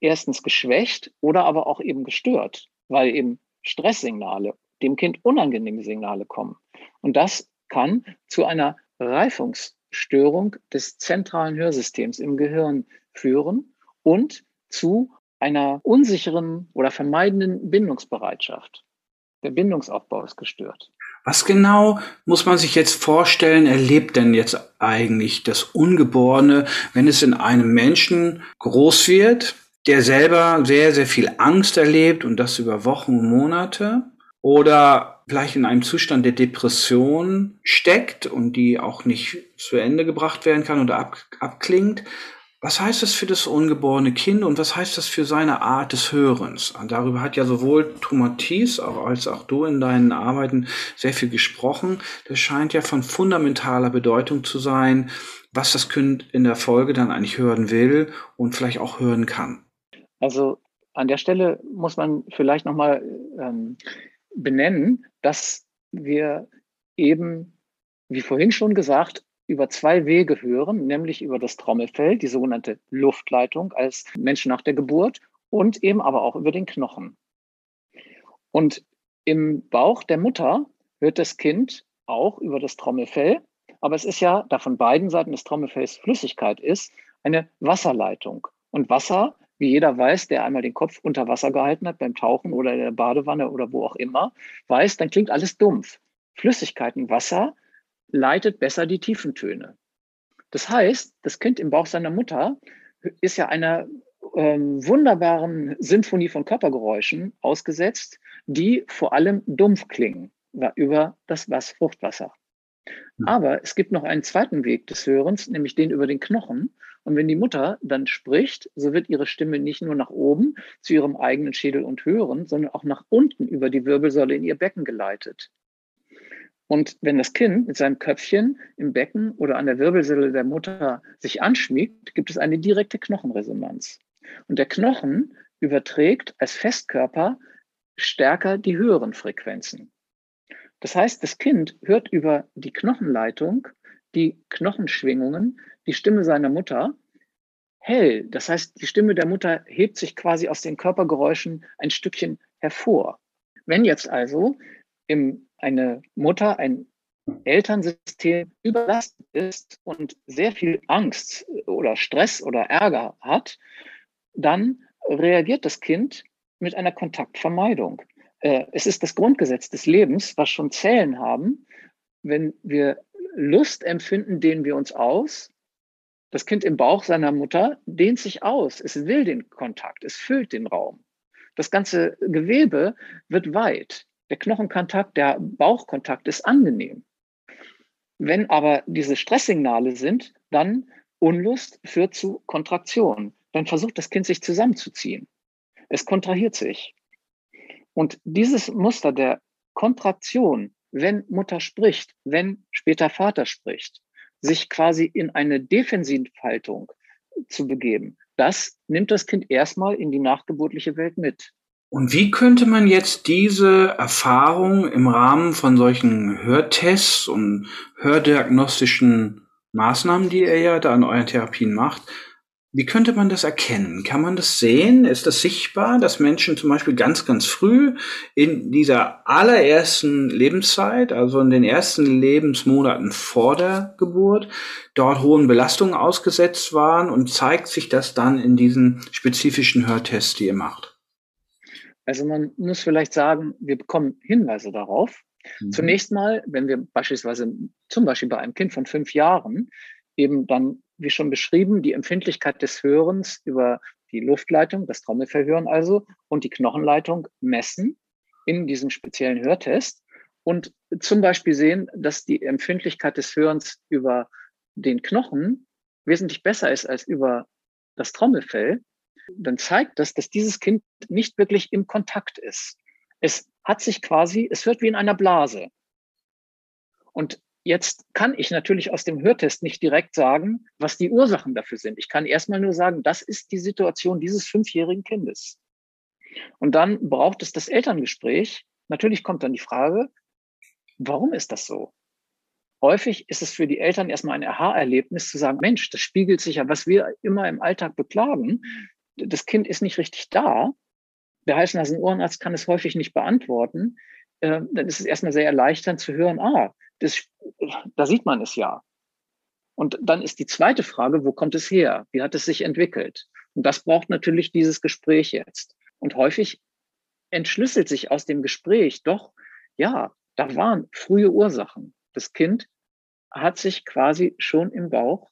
erstens geschwächt oder aber auch eben gestört, weil eben Stresssignale, dem Kind unangenehme Signale kommen. Und das kann zu einer Reifungsstörung des zentralen Hörsystems im Gehirn führen und zu einer unsicheren oder vermeidenden Bindungsbereitschaft. Der Bindungsaufbau ist gestört. Was genau muss man sich jetzt vorstellen, erlebt denn jetzt eigentlich das Ungeborene, wenn es in einem Menschen groß wird, der selber sehr, sehr viel Angst erlebt und das über Wochen und Monate oder vielleicht in einem Zustand der Depression steckt und die auch nicht zu Ende gebracht werden kann oder ab, abklingt. Was heißt das für das ungeborene Kind und was heißt das für seine Art des Hörens? Und darüber hat ja sowohl Thomas auch als auch du in deinen Arbeiten sehr viel gesprochen. Das scheint ja von fundamentaler Bedeutung zu sein, was das Kind in der Folge dann eigentlich hören will und vielleicht auch hören kann. Also an der Stelle muss man vielleicht nochmal ähm, benennen, dass wir eben, wie vorhin schon gesagt, über zwei Wege hören, nämlich über das Trommelfell, die sogenannte Luftleitung als Menschen nach der Geburt und eben aber auch über den Knochen. Und im Bauch der Mutter hört das Kind auch über das Trommelfell, aber es ist ja, da von beiden Seiten des Trommelfells Flüssigkeit ist, eine Wasserleitung. Und Wasser, wie jeder weiß, der einmal den Kopf unter Wasser gehalten hat beim Tauchen oder in der Badewanne oder wo auch immer, weiß, dann klingt alles dumpf. Flüssigkeiten, Wasser leitet besser die tiefen Töne. Das heißt, das Kind im Bauch seiner Mutter ist ja einer ähm, wunderbaren Sinfonie von Körpergeräuschen ausgesetzt, die vor allem dumpf klingen über das was Fruchtwasser. Hm. Aber es gibt noch einen zweiten Weg des Hörens, nämlich den über den Knochen. Und wenn die Mutter dann spricht, so wird ihre Stimme nicht nur nach oben zu ihrem eigenen Schädel und Hören, sondern auch nach unten über die Wirbelsäule in ihr Becken geleitet. Und wenn das Kind mit seinem Köpfchen im Becken oder an der Wirbelsäule der Mutter sich anschmiegt, gibt es eine direkte Knochenresonanz. Und der Knochen überträgt als Festkörper stärker die höheren Frequenzen. Das heißt, das Kind hört über die Knochenleitung die Knochenschwingungen, die Stimme seiner Mutter hell. Das heißt, die Stimme der Mutter hebt sich quasi aus den Körpergeräuschen ein Stückchen hervor. Wenn jetzt also im eine Mutter, ein Elternsystem überlastet ist und sehr viel Angst oder Stress oder Ärger hat, dann reagiert das Kind mit einer Kontaktvermeidung. Äh, es ist das Grundgesetz des Lebens, was schon Zellen haben. Wenn wir Lust empfinden, dehnen wir uns aus. Das Kind im Bauch seiner Mutter dehnt sich aus. Es will den Kontakt. Es füllt den Raum. Das ganze Gewebe wird weit. Der Knochenkontakt, der Bauchkontakt ist angenehm. Wenn aber diese Stresssignale sind, dann Unlust führt zu Kontraktion. Dann versucht das Kind sich zusammenzuziehen. Es kontrahiert sich. Und dieses Muster der Kontraktion, wenn Mutter spricht, wenn später Vater spricht, sich quasi in eine Defensivhaltung zu begeben, das nimmt das Kind erstmal in die nachgeburtliche Welt mit. Und wie könnte man jetzt diese Erfahrung im Rahmen von solchen Hörtests und hördiagnostischen Maßnahmen, die ihr ja da an euren Therapien macht, wie könnte man das erkennen? Kann man das sehen? Ist das sichtbar, dass Menschen zum Beispiel ganz, ganz früh in dieser allerersten Lebenszeit, also in den ersten Lebensmonaten vor der Geburt, dort hohen Belastungen ausgesetzt waren und zeigt sich das dann in diesen spezifischen Hörtests, die ihr macht? Also man muss vielleicht sagen, wir bekommen Hinweise darauf. Mhm. Zunächst mal, wenn wir beispielsweise zum Beispiel bei einem Kind von fünf Jahren eben dann, wie schon beschrieben, die Empfindlichkeit des Hörens über die Luftleitung, das Trommelfellhören also, und die Knochenleitung messen in diesem speziellen Hörtest und zum Beispiel sehen, dass die Empfindlichkeit des Hörens über den Knochen wesentlich besser ist als über das Trommelfell, dann zeigt das, dass dieses Kind nicht wirklich im Kontakt ist. Es hat sich quasi, es hört wie in einer Blase. Und jetzt kann ich natürlich aus dem Hörtest nicht direkt sagen, was die Ursachen dafür sind. Ich kann erstmal nur sagen, das ist die Situation dieses fünfjährigen Kindes. Und dann braucht es das Elterngespräch. Natürlich kommt dann die Frage, warum ist das so? Häufig ist es für die Eltern erstmal ein Aha-Erlebnis zu sagen, Mensch, das spiegelt sich ja, was wir immer im Alltag beklagen. Das Kind ist nicht richtig da. Der Hals-Nasen-Ohrenarzt kann es häufig nicht beantworten. Ähm, dann ist es erstmal sehr erleichternd zu hören, ah, das, da sieht man es ja. Und dann ist die zweite Frage, wo kommt es her? Wie hat es sich entwickelt? Und das braucht natürlich dieses Gespräch jetzt. Und häufig entschlüsselt sich aus dem Gespräch doch, ja, da waren frühe Ursachen. Das Kind hat sich quasi schon im Bauch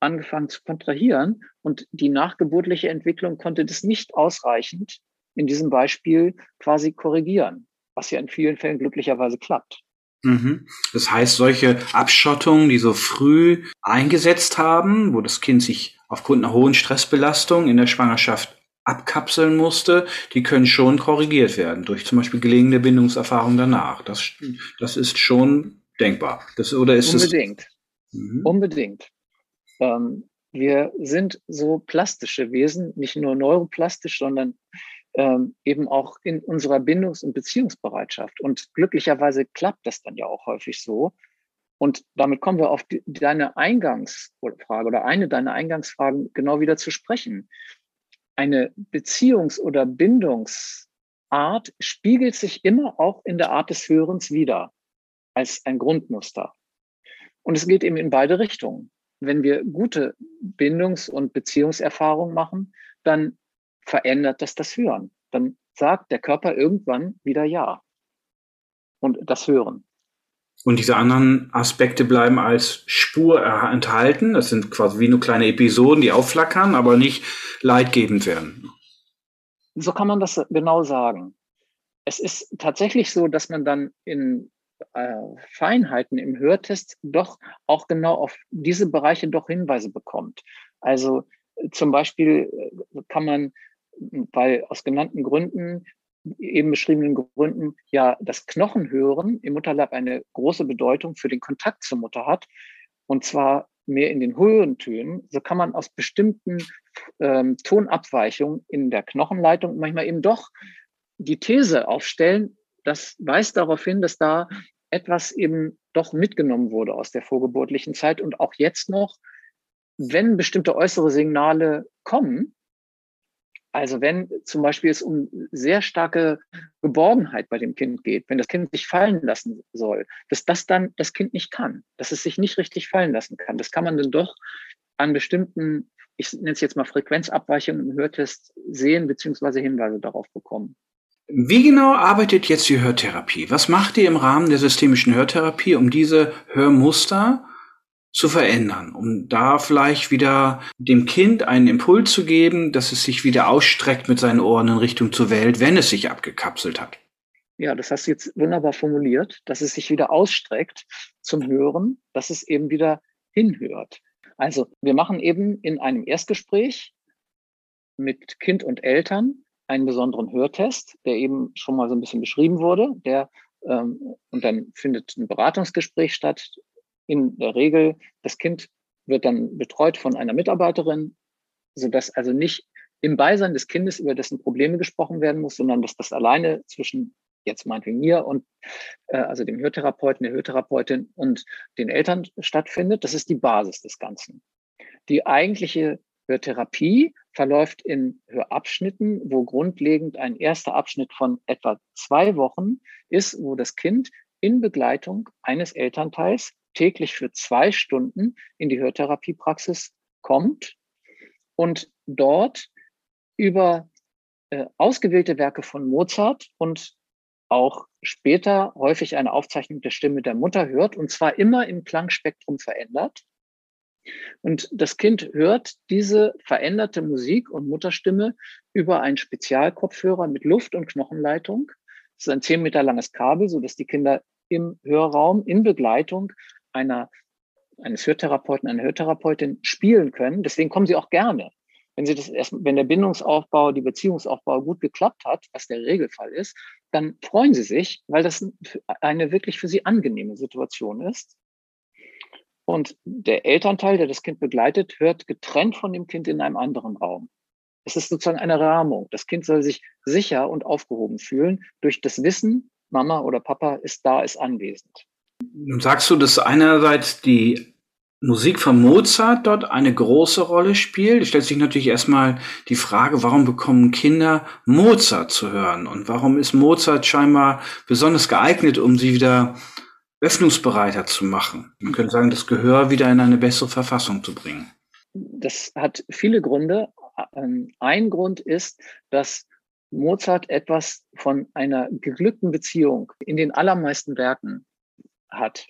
angefangen zu kontrahieren und die nachgeburtliche Entwicklung konnte das nicht ausreichend in diesem Beispiel quasi korrigieren, was ja in vielen Fällen glücklicherweise klappt. Mhm. Das heißt, solche Abschottungen, die so früh eingesetzt haben, wo das Kind sich aufgrund einer hohen Stressbelastung in der Schwangerschaft abkapseln musste, die können schon korrigiert werden durch zum Beispiel gelegene Bindungserfahrung danach. Das, das ist schon denkbar. Das, oder ist Unbedingt. Es mhm. Unbedingt. Ähm, wir sind so plastische Wesen, nicht nur neuroplastisch, sondern ähm, eben auch in unserer Bindungs- und Beziehungsbereitschaft. Und glücklicherweise klappt das dann ja auch häufig so. Und damit kommen wir auf die, deine Eingangsfrage oder eine deiner Eingangsfragen genau wieder zu sprechen eine Beziehungs- oder Bindungsart spiegelt sich immer auch in der Art des Hörens wieder als ein Grundmuster. Und es geht eben in beide Richtungen. Wenn wir gute Bindungs- und Beziehungserfahrungen machen, dann verändert das das Hören. Dann sagt der Körper irgendwann wieder Ja. Und das Hören. Und diese anderen Aspekte bleiben als Spur enthalten. Das sind quasi wie nur kleine Episoden, die aufflackern, aber nicht leidgebend werden. So kann man das genau sagen. Es ist tatsächlich so, dass man dann in Feinheiten im Hörtest doch auch genau auf diese Bereiche doch Hinweise bekommt. Also zum Beispiel äh, kann man, weil aus genannten Gründen eben beschriebenen Gründen ja das Knochenhören im Mutterleib eine große Bedeutung für den Kontakt zur Mutter hat. Und zwar mehr in den höheren Tönen, so kann man aus bestimmten ähm, Tonabweichungen in der Knochenleitung manchmal eben doch die These aufstellen, das weist darauf hin, dass da etwas eben doch mitgenommen wurde aus der vorgeburtlichen Zeit und auch jetzt noch, wenn bestimmte äußere Signale kommen, also wenn zum Beispiel es um sehr starke Geborgenheit bei dem Kind geht, wenn das Kind sich fallen lassen soll, dass das dann das Kind nicht kann, dass es sich nicht richtig fallen lassen kann. Das kann man dann doch an bestimmten, ich nenne es jetzt mal Frequenzabweichungen im Hörtest sehen, beziehungsweise Hinweise darauf bekommen. Wie genau arbeitet jetzt die Hörtherapie? Was macht ihr im Rahmen der systemischen Hörtherapie, um diese Hörmuster zu verändern, um da vielleicht wieder dem Kind einen Impuls zu geben, dass es sich wieder ausstreckt mit seinen Ohren in Richtung zur Welt, wenn es sich abgekapselt hat. Ja, das hast du jetzt wunderbar formuliert, dass es sich wieder ausstreckt zum Hören, dass es eben wieder hinhört. Also wir machen eben in einem Erstgespräch mit Kind und Eltern einen besonderen Hörtest, der eben schon mal so ein bisschen beschrieben wurde, der ähm, und dann findet ein Beratungsgespräch statt, in der Regel, das Kind wird dann betreut von einer Mitarbeiterin, sodass also nicht im Beisein des Kindes über dessen Probleme gesprochen werden muss, sondern dass das alleine zwischen jetzt meinetwegen mir und äh, also dem Hörtherapeuten, der Hörtherapeutin und den Eltern stattfindet. Das ist die Basis des Ganzen. Die eigentliche Hörtherapie verläuft in Hörabschnitten, wo grundlegend ein erster Abschnitt von etwa zwei Wochen ist, wo das Kind in Begleitung eines Elternteils täglich für zwei Stunden in die Hörtherapiepraxis kommt und dort über äh, ausgewählte Werke von Mozart und auch später häufig eine Aufzeichnung der Stimme der Mutter hört, und zwar immer im Klangspektrum verändert. Und das Kind hört diese veränderte Musik und Mutterstimme über einen Spezialkopfhörer mit Luft- und Knochenleitung. Das ist ein zehn Meter langes Kabel, so dass die Kinder im Hörraum in Begleitung einer, eines Hörtherapeuten, einer Hörtherapeutin spielen können. Deswegen kommen sie auch gerne. Wenn sie das erst, wenn der Bindungsaufbau, die Beziehungsaufbau gut geklappt hat, was der Regelfall ist, dann freuen sie sich, weil das eine wirklich für sie angenehme Situation ist. Und der Elternteil, der das Kind begleitet, hört getrennt von dem Kind in einem anderen Raum. Es ist sozusagen eine Rahmung. Das Kind soll sich sicher und aufgehoben fühlen durch das Wissen, Mama oder Papa ist da, ist anwesend. Nun sagst du, dass einerseits die Musik von Mozart dort eine große Rolle spielt. Es stellt sich natürlich erstmal die Frage, warum bekommen Kinder Mozart zu hören? Und warum ist Mozart scheinbar besonders geeignet, um sie wieder öffnungsbereiter zu machen. Man könnte sagen, das Gehör wieder in eine bessere Verfassung zu bringen. Das hat viele Gründe. Ähm, ein Grund ist, dass Mozart etwas von einer geglückten Beziehung in den allermeisten Werken hat.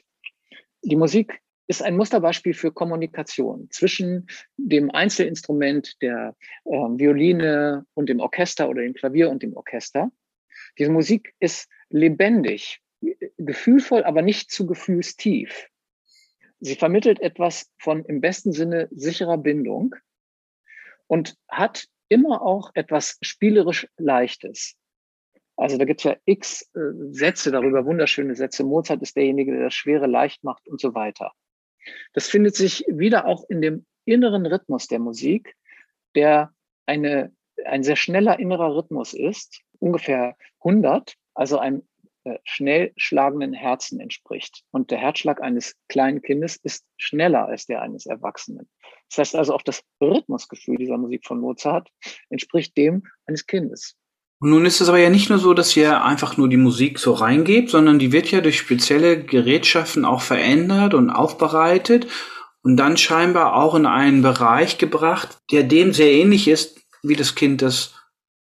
Die Musik ist ein Musterbeispiel für Kommunikation zwischen dem Einzelinstrument der äh, Violine und dem Orchester oder dem Klavier und dem Orchester. Diese Musik ist lebendig gefühlvoll, aber nicht zu gefühlstief. Sie vermittelt etwas von im besten Sinne sicherer Bindung und hat immer auch etwas spielerisch Leichtes. Also da gibt es ja x äh, Sätze darüber, wunderschöne Sätze. Mozart ist derjenige, der das Schwere leicht macht und so weiter. Das findet sich wieder auch in dem inneren Rhythmus der Musik, der eine, ein sehr schneller innerer Rhythmus ist, ungefähr 100, also ein schnell schlagenden Herzen entspricht. Und der Herzschlag eines kleinen Kindes ist schneller als der eines Erwachsenen. Das heißt also, auch das Rhythmusgefühl dieser Musik von Mozart entspricht dem eines Kindes. Nun ist es aber ja nicht nur so, dass ihr einfach nur die Musik so reingebt, sondern die wird ja durch spezielle Gerätschaften auch verändert und aufbereitet und dann scheinbar auch in einen Bereich gebracht, der dem sehr ähnlich ist, wie das Kind das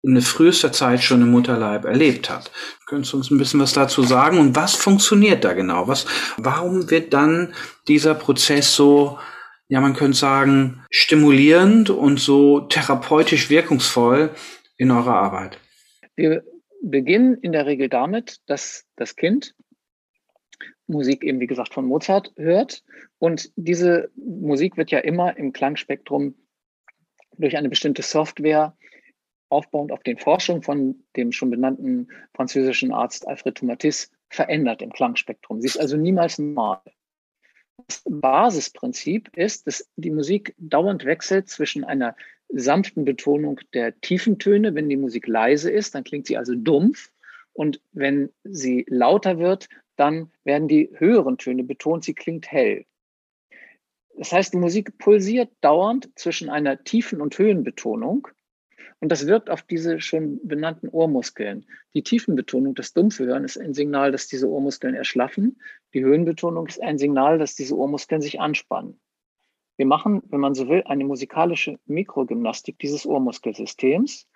in frühester Zeit schon im Mutterleib erlebt hat. Könntest du uns ein bisschen was dazu sagen und was funktioniert da genau? Was, warum wird dann dieser Prozess so, ja, man könnte sagen, stimulierend und so therapeutisch wirkungsvoll in eurer Arbeit? Wir beginnen in der Regel damit, dass das Kind Musik eben, wie gesagt, von Mozart hört. Und diese Musik wird ja immer im Klangspektrum durch eine bestimmte Software aufbauend auf den Forschungen von dem schon benannten französischen Arzt Alfred Tomatis verändert im Klangspektrum. Sie ist also niemals normal. Das Basisprinzip ist, dass die Musik dauernd wechselt zwischen einer sanften Betonung der tiefen Töne. Wenn die Musik leise ist, dann klingt sie also dumpf. Und wenn sie lauter wird, dann werden die höheren Töne betont, sie klingt hell. Das heißt, die Musik pulsiert dauernd zwischen einer tiefen und Höhenbetonung und das wirkt auf diese schon benannten Ohrmuskeln. Die Tiefenbetonung, das dumpfe Hören, ist ein Signal, dass diese Ohrmuskeln erschlaffen. Die Höhenbetonung ist ein Signal, dass diese Ohrmuskeln sich anspannen. Wir machen, wenn man so will, eine musikalische Mikrogymnastik dieses Ohrmuskelsystems,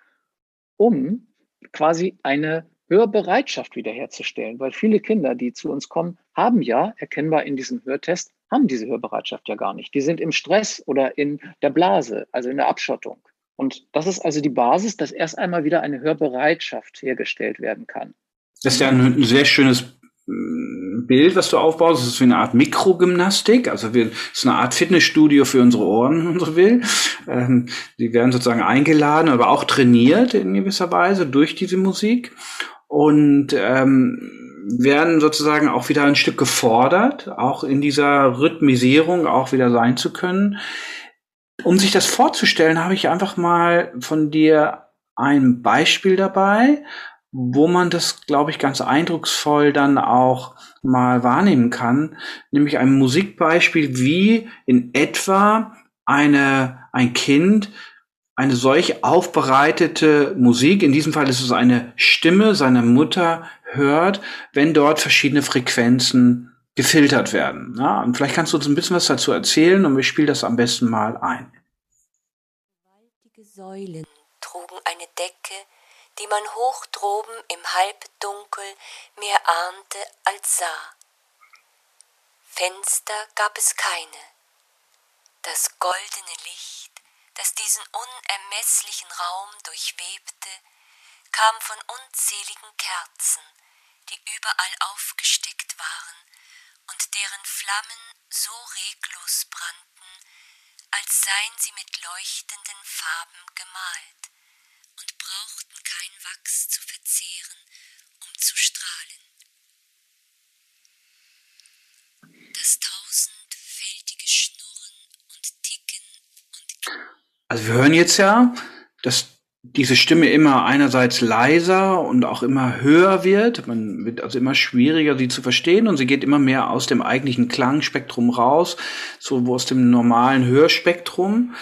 um quasi eine Hörbereitschaft wiederherzustellen. Weil viele Kinder, die zu uns kommen, haben ja, erkennbar in diesem Hörtest, haben diese Hörbereitschaft ja gar nicht. Die sind im Stress oder in der Blase, also in der Abschottung. Und das ist also die Basis, dass erst einmal wieder eine Hörbereitschaft hergestellt werden kann. Das ist ja ein sehr schönes mm, Bild, was du aufbaust. Das ist wie eine Art Mikrogymnastik. Also wir, ist eine Art Fitnessstudio für unsere Ohren, wenn man so will. Ähm, die werden sozusagen eingeladen, aber auch trainiert in gewisser Weise durch diese Musik. Und ähm, werden sozusagen auch wieder ein Stück gefordert, auch in dieser Rhythmisierung auch wieder sein zu können. Um sich das vorzustellen, habe ich einfach mal von dir ein Beispiel dabei, wo man das, glaube ich, ganz eindrucksvoll dann auch mal wahrnehmen kann, nämlich ein Musikbeispiel, wie in etwa eine, ein Kind eine solch aufbereitete Musik, in diesem Fall ist es eine Stimme seiner Mutter, hört, wenn dort verschiedene Frequenzen gefiltert werden. Ja, und vielleicht kannst du uns ein bisschen was dazu erzählen und wir spielen das am besten mal ein. Gewaltige Säulen trugen eine Decke, die man hoch droben im Halbdunkel mehr ahnte als sah. Fenster gab es keine. Das goldene Licht, das diesen unermesslichen Raum durchwebte, kam von unzähligen Kerzen, die überall aufgesteckt waren und deren Flammen so reglos brannten, als seien sie mit leuchtenden Farben gemalt und brauchten kein Wachs zu verzehren, um zu strahlen. Das tausendfältige Schnurren und Ticken und. Also wir hören jetzt ja, dass diese Stimme immer einerseits leiser und auch immer höher wird. Man wird also immer schwieriger, sie zu verstehen und sie geht immer mehr aus dem eigentlichen Klangspektrum raus, so aus dem normalen Hörspektrum.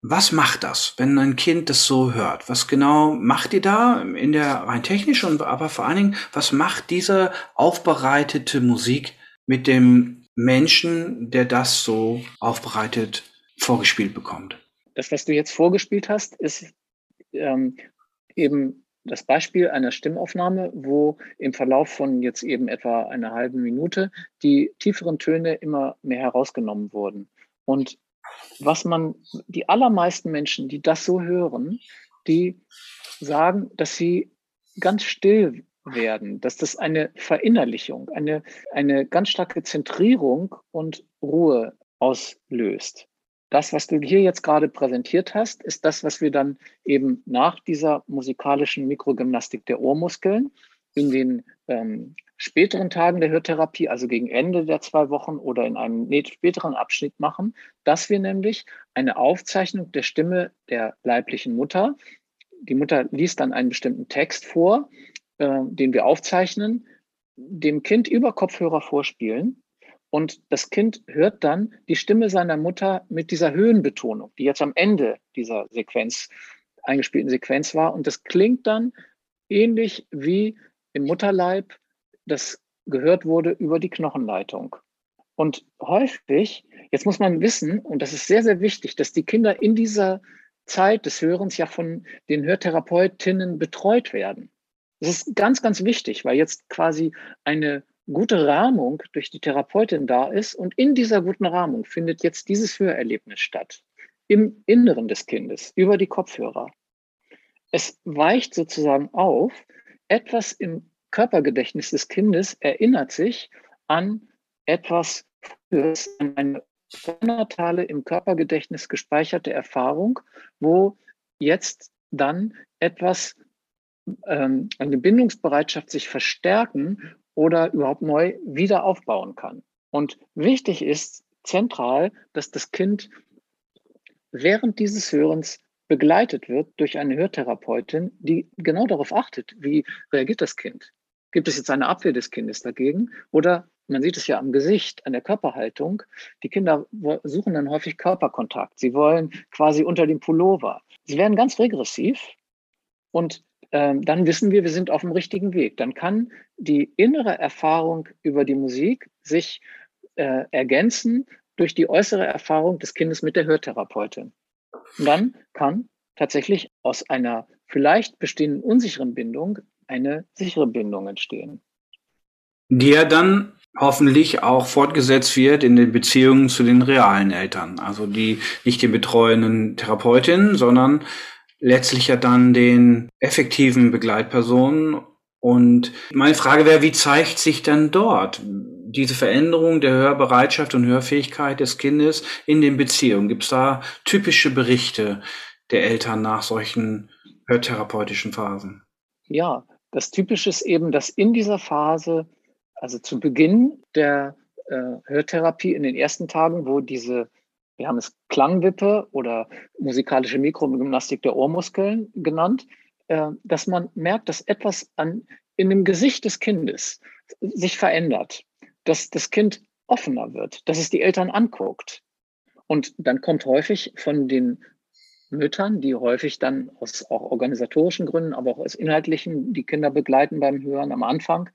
Was macht das, wenn ein Kind das so hört? Was genau macht ihr da in der rein technischen, aber vor allen Dingen, was macht diese aufbereitete Musik mit dem Menschen, der das so aufbereitet vorgespielt bekommt? Das, was du jetzt vorgespielt hast, ist ähm, eben das Beispiel einer Stimmaufnahme, wo im Verlauf von jetzt eben etwa einer halben Minute die tieferen Töne immer mehr herausgenommen wurden. Und was man, die allermeisten Menschen, die das so hören, die sagen, dass sie ganz still werden, dass das eine Verinnerlichung, eine, eine ganz starke Zentrierung und Ruhe auslöst das, was du hier jetzt gerade präsentiert hast, ist das, was wir dann eben nach dieser musikalischen Mikrogymnastik der Ohrmuskeln in den ähm, späteren Tagen der Hörtherapie, also gegen Ende der zwei Wochen oder in einem späteren Abschnitt machen, dass wir nämlich eine Aufzeichnung der Stimme der leiblichen Mutter, die Mutter liest dann einen bestimmten Text vor, äh, den wir aufzeichnen, dem Kind über Kopfhörer vorspielen und das Kind hört dann die Stimme seiner Mutter mit dieser Höhenbetonung, die jetzt am Ende dieser Sequenz, eingespielten Sequenz war. Und das klingt dann ähnlich wie im Mutterleib, das gehört wurde über die Knochenleitung. Und häufig, jetzt muss man wissen, und das ist sehr, sehr wichtig, dass die Kinder in dieser Zeit des Hörens ja von den Hörtherapeutinnen betreut werden. Das ist ganz, ganz wichtig, weil jetzt quasi eine gute Rahmung durch die Therapeutin da ist und in dieser guten Rahmung findet jetzt dieses Hörerlebnis statt. Im Inneren des Kindes, über die Kopfhörer. Es weicht sozusagen auf, etwas im Körpergedächtnis des Kindes erinnert sich an etwas an eine pränatale im Körpergedächtnis gespeicherte Erfahrung, wo jetzt dann etwas ähm, eine Bindungsbereitschaft sich verstärken oder überhaupt neu wieder aufbauen kann. Und wichtig ist zentral, dass das Kind während dieses Hörens begleitet wird durch eine Hörtherapeutin, die genau darauf achtet, wie reagiert das Kind. Gibt es jetzt eine Abwehr des Kindes dagegen? Oder man sieht es ja am Gesicht, an der Körperhaltung. Die Kinder suchen dann häufig Körperkontakt. Sie wollen quasi unter dem Pullover. Sie werden ganz regressiv und dann wissen wir, wir sind auf dem richtigen Weg. Dann kann die innere Erfahrung über die Musik sich äh, ergänzen durch die äußere Erfahrung des Kindes mit der Hörtherapeutin. Und dann kann tatsächlich aus einer vielleicht bestehenden unsicheren Bindung eine sichere Bindung entstehen. Die ja dann hoffentlich auch fortgesetzt wird in den Beziehungen zu den realen Eltern. Also die nicht die betreuenden Therapeutinnen, sondern letztlich ja dann den effektiven Begleitpersonen. Und meine Frage wäre, wie zeigt sich dann dort diese Veränderung der Hörbereitschaft und Hörfähigkeit des Kindes in den Beziehungen? Gibt es da typische Berichte der Eltern nach solchen hörtherapeutischen Phasen? Ja, das Typische ist eben, dass in dieser Phase, also zu Beginn der äh, Hörtherapie in den ersten Tagen, wo diese wir haben es Klangwippe oder musikalische Mikrogymnastik der Ohrmuskeln genannt, äh, dass man merkt, dass etwas an, in dem Gesicht des Kindes sich verändert, dass das Kind offener wird, dass es die Eltern anguckt. Und dann kommt häufig von den Müttern, die häufig dann aus auch organisatorischen Gründen, aber auch aus inhaltlichen, die Kinder begleiten beim Hören am Anfang,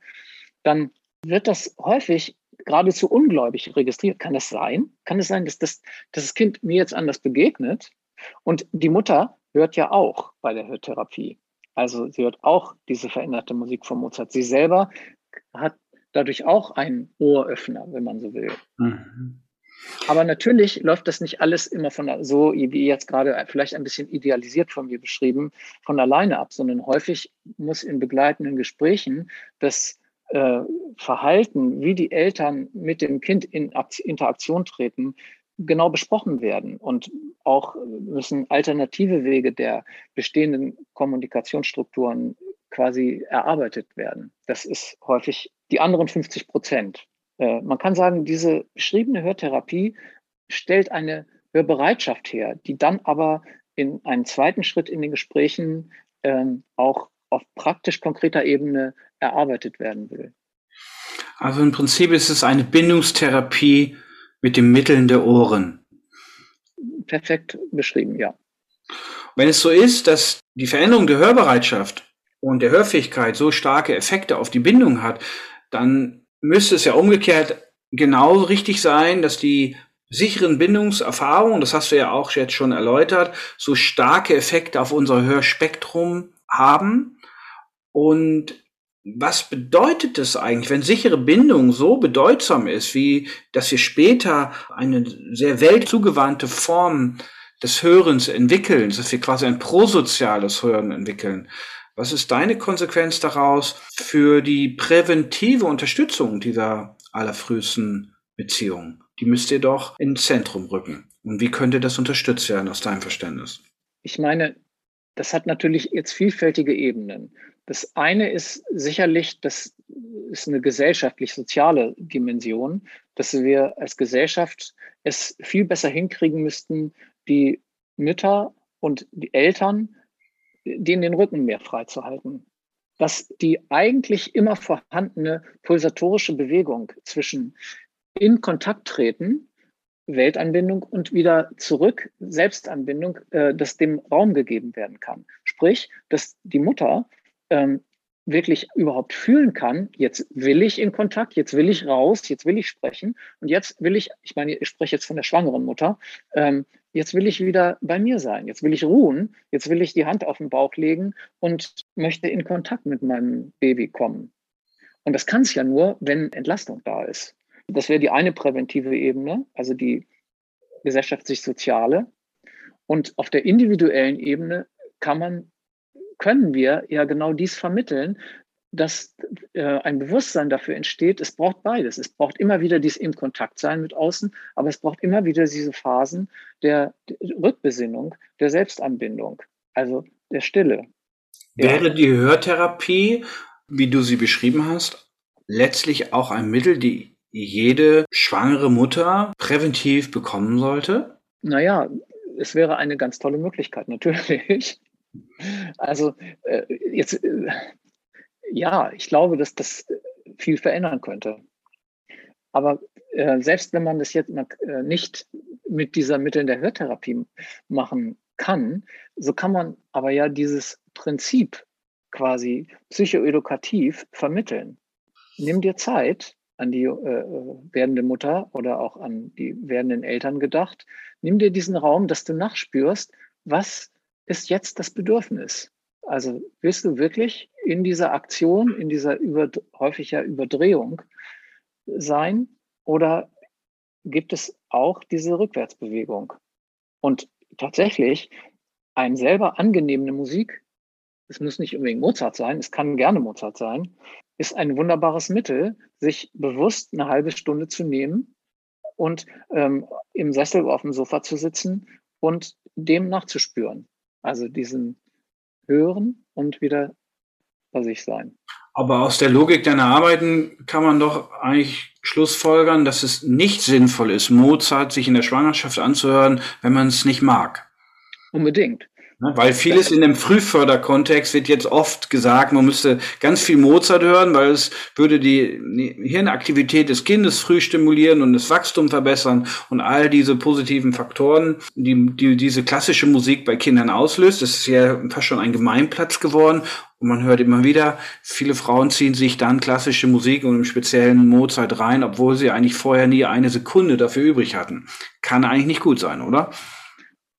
dann wird das häufig geradezu ungläubig registriert. Kann das sein? Kann es sein, dass das, dass das Kind mir jetzt anders begegnet? Und die Mutter hört ja auch bei der Hörtherapie. Also sie hört auch diese veränderte Musik von Mozart. Sie selber hat dadurch auch einen Ohröffner, wenn man so will. Mhm. Aber natürlich läuft das nicht alles immer von so, wie jetzt gerade vielleicht ein bisschen idealisiert von mir beschrieben, von alleine ab, sondern häufig muss in begleitenden Gesprächen das äh, Verhalten, wie die Eltern mit dem Kind in Interaktion treten, genau besprochen werden. Und auch müssen alternative Wege der bestehenden Kommunikationsstrukturen quasi erarbeitet werden. Das ist häufig die anderen 50 Prozent. Äh, man kann sagen, diese beschriebene Hörtherapie stellt eine Hörbereitschaft her, die dann aber in einem zweiten Schritt in den Gesprächen ähm, auch auf praktisch konkreter Ebene erarbeitet werden will. Also im Prinzip ist es eine Bindungstherapie mit den Mitteln der Ohren. Perfekt beschrieben, ja. Wenn es so ist, dass die Veränderung der Hörbereitschaft und der Hörfähigkeit so starke Effekte auf die Bindung hat, dann müsste es ja umgekehrt genauso richtig sein, dass die sicheren Bindungserfahrungen, das hast du ja auch jetzt schon erläutert, so starke Effekte auf unser Hörspektrum haben. Und was bedeutet das eigentlich, wenn sichere Bindung so bedeutsam ist, wie dass wir später eine sehr weltzugewandte Form des Hörens entwickeln, dass wir quasi ein prosoziales Hören entwickeln? Was ist deine Konsequenz daraus für die präventive Unterstützung dieser allerfrühesten Beziehungen? Die müsst ihr doch ins Zentrum rücken. Und wie könnte das unterstützt werden aus deinem Verständnis? Ich meine, das hat natürlich jetzt vielfältige Ebenen. Das eine ist sicherlich, das ist eine gesellschaftlich-soziale Dimension, dass wir als Gesellschaft es viel besser hinkriegen müssten, die Mütter und die Eltern denen den Rücken mehr freizuhalten. Dass die eigentlich immer vorhandene pulsatorische Bewegung zwischen in Kontakt treten, Weltanbindung und wieder zurück, Selbstanbindung, äh, dass dem Raum gegeben werden kann. Sprich, dass die Mutter ähm, wirklich überhaupt fühlen kann, jetzt will ich in Kontakt, jetzt will ich raus, jetzt will ich sprechen und jetzt will ich, ich meine, ich spreche jetzt von der schwangeren Mutter, ähm, jetzt will ich wieder bei mir sein, jetzt will ich ruhen, jetzt will ich die Hand auf den Bauch legen und möchte in Kontakt mit meinem Baby kommen. Und das kann es ja nur, wenn Entlastung da ist. Das wäre die eine präventive Ebene, also die gesellschaftlich-soziale. Und auf der individuellen Ebene kann man, können wir ja genau dies vermitteln, dass äh, ein Bewusstsein dafür entsteht, es braucht beides. Es braucht immer wieder dieses im Kontakt sein mit außen, aber es braucht immer wieder diese Phasen der, der Rückbesinnung, der Selbstanbindung, also der Stille. Wäre ja. die Hörtherapie, wie du sie beschrieben hast, letztlich auch ein Mittel, die jede schwangere Mutter präventiv bekommen sollte? Naja, es wäre eine ganz tolle Möglichkeit, natürlich. Also äh, jetzt äh, ja, ich glaube, dass das viel verändern könnte. Aber äh, selbst wenn man das jetzt äh, nicht mit dieser Mitteln der Hörtherapie machen kann, so kann man aber ja dieses Prinzip quasi psychoedukativ vermitteln. Nimm dir Zeit an die äh, werdende Mutter oder auch an die werdenden Eltern gedacht. Nimm dir diesen Raum, dass du nachspürst, was ist jetzt das Bedürfnis? Also willst du wirklich in dieser Aktion, in dieser über, häufig ja Überdrehung sein oder gibt es auch diese Rückwärtsbewegung? Und tatsächlich, ein selber angenehme Musik, es muss nicht unbedingt Mozart sein, es kann gerne Mozart sein, ist ein wunderbares Mittel, sich bewusst eine halbe Stunde zu nehmen und ähm, im Sessel auf dem Sofa zu sitzen und dem nachzuspüren. Also diesen hören und wieder bei sich sein. Aber aus der Logik deiner Arbeiten kann man doch eigentlich schlussfolgern, dass es nicht sinnvoll ist, Mozart sich in der Schwangerschaft anzuhören, wenn man es nicht mag. Unbedingt. Ne? Weil vieles in dem Frühförderkontext wird jetzt oft gesagt, man müsste ganz viel Mozart hören, weil es würde die Hirnaktivität des Kindes früh stimulieren und das Wachstum verbessern und all diese positiven Faktoren, die, die diese klassische Musik bei Kindern auslöst. Das ist ja fast schon ein Gemeinplatz geworden. Und man hört immer wieder, viele Frauen ziehen sich dann klassische Musik und im speziellen Mozart rein, obwohl sie eigentlich vorher nie eine Sekunde dafür übrig hatten. Kann eigentlich nicht gut sein, oder?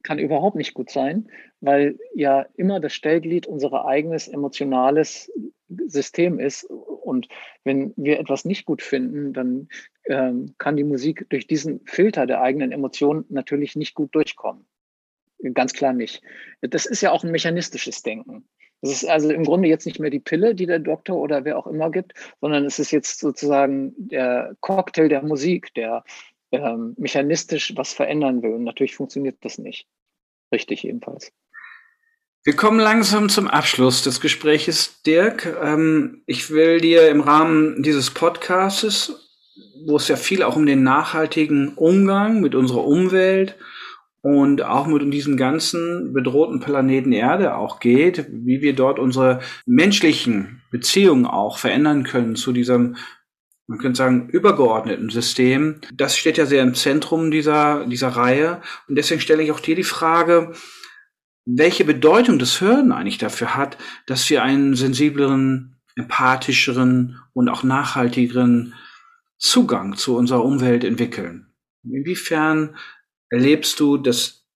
Kann überhaupt nicht gut sein weil ja immer das Stellglied unser eigenes emotionales System ist. Und wenn wir etwas nicht gut finden, dann ähm, kann die Musik durch diesen Filter der eigenen Emotionen natürlich nicht gut durchkommen. Ganz klar nicht. Das ist ja auch ein mechanistisches Denken. Das ist also im Grunde jetzt nicht mehr die Pille, die der Doktor oder wer auch immer gibt, sondern es ist jetzt sozusagen der Cocktail der Musik, der ähm, mechanistisch was verändern will. Und natürlich funktioniert das nicht. Richtig jedenfalls. Wir kommen langsam zum Abschluss des Gespräches, Dirk. Ähm, ich will dir im Rahmen dieses Podcasts, wo es ja viel auch um den nachhaltigen Umgang mit unserer Umwelt und auch mit diesem ganzen bedrohten Planeten Erde auch geht, wie wir dort unsere menschlichen Beziehungen auch verändern können zu diesem man könnte sagen, übergeordneten System. Das steht ja sehr im Zentrum dieser, dieser Reihe. Und deswegen stelle ich auch dir die Frage, welche Bedeutung das Hören eigentlich dafür hat, dass wir einen sensibleren, empathischeren und auch nachhaltigeren Zugang zu unserer Umwelt entwickeln. Inwiefern erlebst du, dass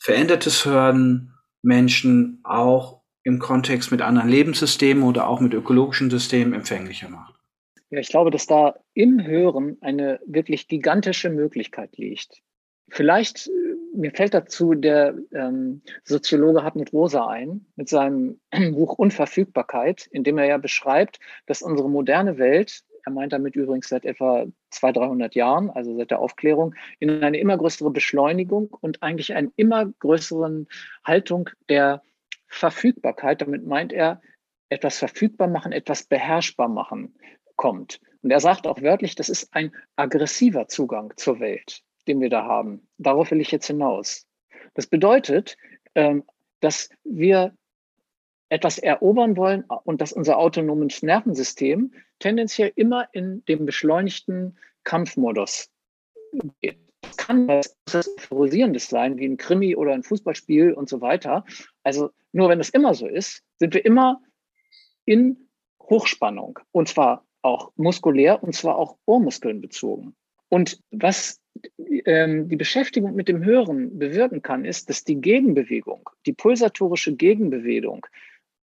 verändertes Hören Menschen auch im Kontext mit anderen Lebenssystemen oder auch mit ökologischen Systemen empfänglicher macht? Ja, ich glaube, dass da im Hören eine wirklich gigantische Möglichkeit liegt. Vielleicht, äh, mir fällt dazu der ähm, Soziologe Hartmut Rosa ein mit seinem Buch Unverfügbarkeit, in dem er ja beschreibt, dass unsere moderne Welt, er meint damit übrigens seit etwa 200, 300 Jahren, also seit der Aufklärung, in eine immer größere Beschleunigung und eigentlich einen immer größeren Haltung der Verfügbarkeit, damit meint er, etwas verfügbar machen, etwas beherrschbar machen kommt. Und er sagt auch wörtlich, das ist ein aggressiver Zugang zur Welt, den wir da haben. Darauf will ich jetzt hinaus. Das bedeutet, ähm, dass wir etwas erobern wollen und dass unser autonomes Nervensystem tendenziell immer in dem beschleunigten Kampfmodus geht. Das kann was Euphorisierendes sein, wie ein Krimi oder ein Fußballspiel und so weiter. Also nur wenn das immer so ist, sind wir immer in Hochspannung. Und zwar auch muskulär und zwar auch Ohrmuskeln bezogen. Und was ähm, die Beschäftigung mit dem Hören bewirken kann, ist, dass die Gegenbewegung, die pulsatorische Gegenbewegung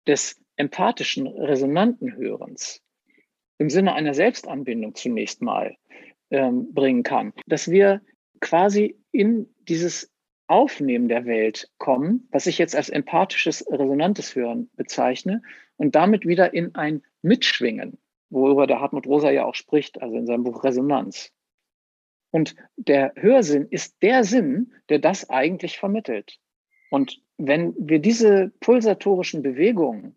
des empathischen, resonanten Hörens im Sinne einer Selbstanbindung zunächst mal ähm, bringen kann, dass wir quasi in dieses Aufnehmen der Welt kommen, was ich jetzt als empathisches, resonantes Hören bezeichne, und damit wieder in ein Mitschwingen worüber der Hartmut Rosa ja auch spricht, also in seinem Buch Resonanz. Und der Hörsinn ist der Sinn, der das eigentlich vermittelt. Und wenn wir diese pulsatorischen Bewegungen,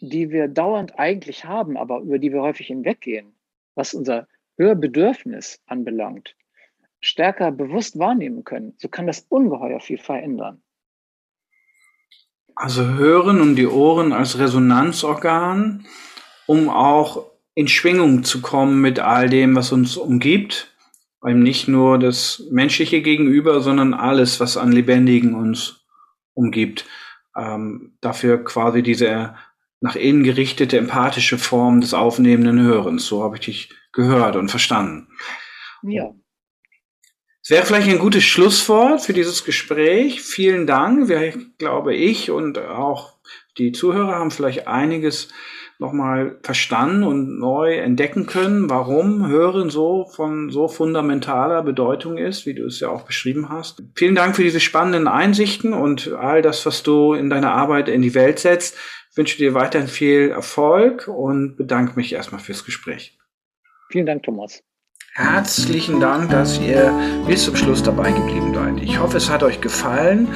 die wir dauernd eigentlich haben, aber über die wir häufig hinweggehen, was unser Hörbedürfnis anbelangt, stärker bewusst wahrnehmen können, so kann das ungeheuer viel verändern. Also hören und die Ohren als Resonanzorgan, um auch in Schwingung zu kommen mit all dem, was uns umgibt. Eben nicht nur das menschliche Gegenüber, sondern alles, was an Lebendigen uns umgibt. Ähm, dafür quasi diese nach innen gerichtete empathische Form des aufnehmenden Hörens. So habe ich dich gehört und verstanden. Ja. Es wäre vielleicht ein gutes Schlusswort für dieses Gespräch. Vielen Dank. Wir, glaube ich, und auch die Zuhörer haben vielleicht einiges nochmal verstanden und neu entdecken können, warum Hören so von so fundamentaler Bedeutung ist, wie du es ja auch beschrieben hast. Vielen Dank für diese spannenden Einsichten und all das, was du in deiner Arbeit in die Welt setzt. Ich wünsche dir weiterhin viel Erfolg und bedanke mich erstmal fürs Gespräch. Vielen Dank, Thomas. Herzlichen Dank, dass ihr bis zum Schluss dabei geblieben seid. Ich hoffe, es hat euch gefallen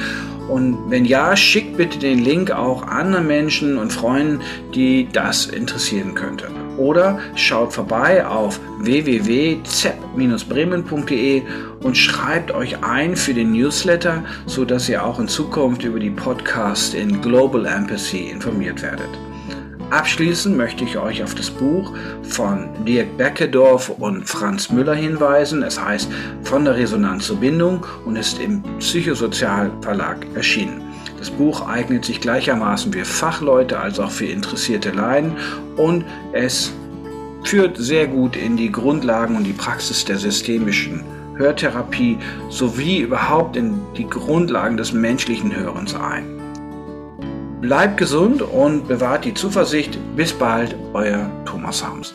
und wenn ja, schickt bitte den Link auch anderen Menschen und Freunden, die das interessieren könnte. Oder schaut vorbei auf www.zepp-bremen.de und schreibt euch ein für den Newsletter, sodass ihr auch in Zukunft über die Podcasts in Global Empathy informiert werdet. Abschließend möchte ich euch auf das Buch von Dirk Beckedorf und Franz Müller hinweisen. Es heißt Von der Resonanz zur Bindung und ist im Psychosozialverlag erschienen. Das Buch eignet sich gleichermaßen für Fachleute als auch für interessierte Laien und es führt sehr gut in die Grundlagen und die Praxis der systemischen Hörtherapie sowie überhaupt in die Grundlagen des menschlichen Hörens ein. Bleibt gesund und bewahrt die Zuversicht. Bis bald, euer Thomas Harms.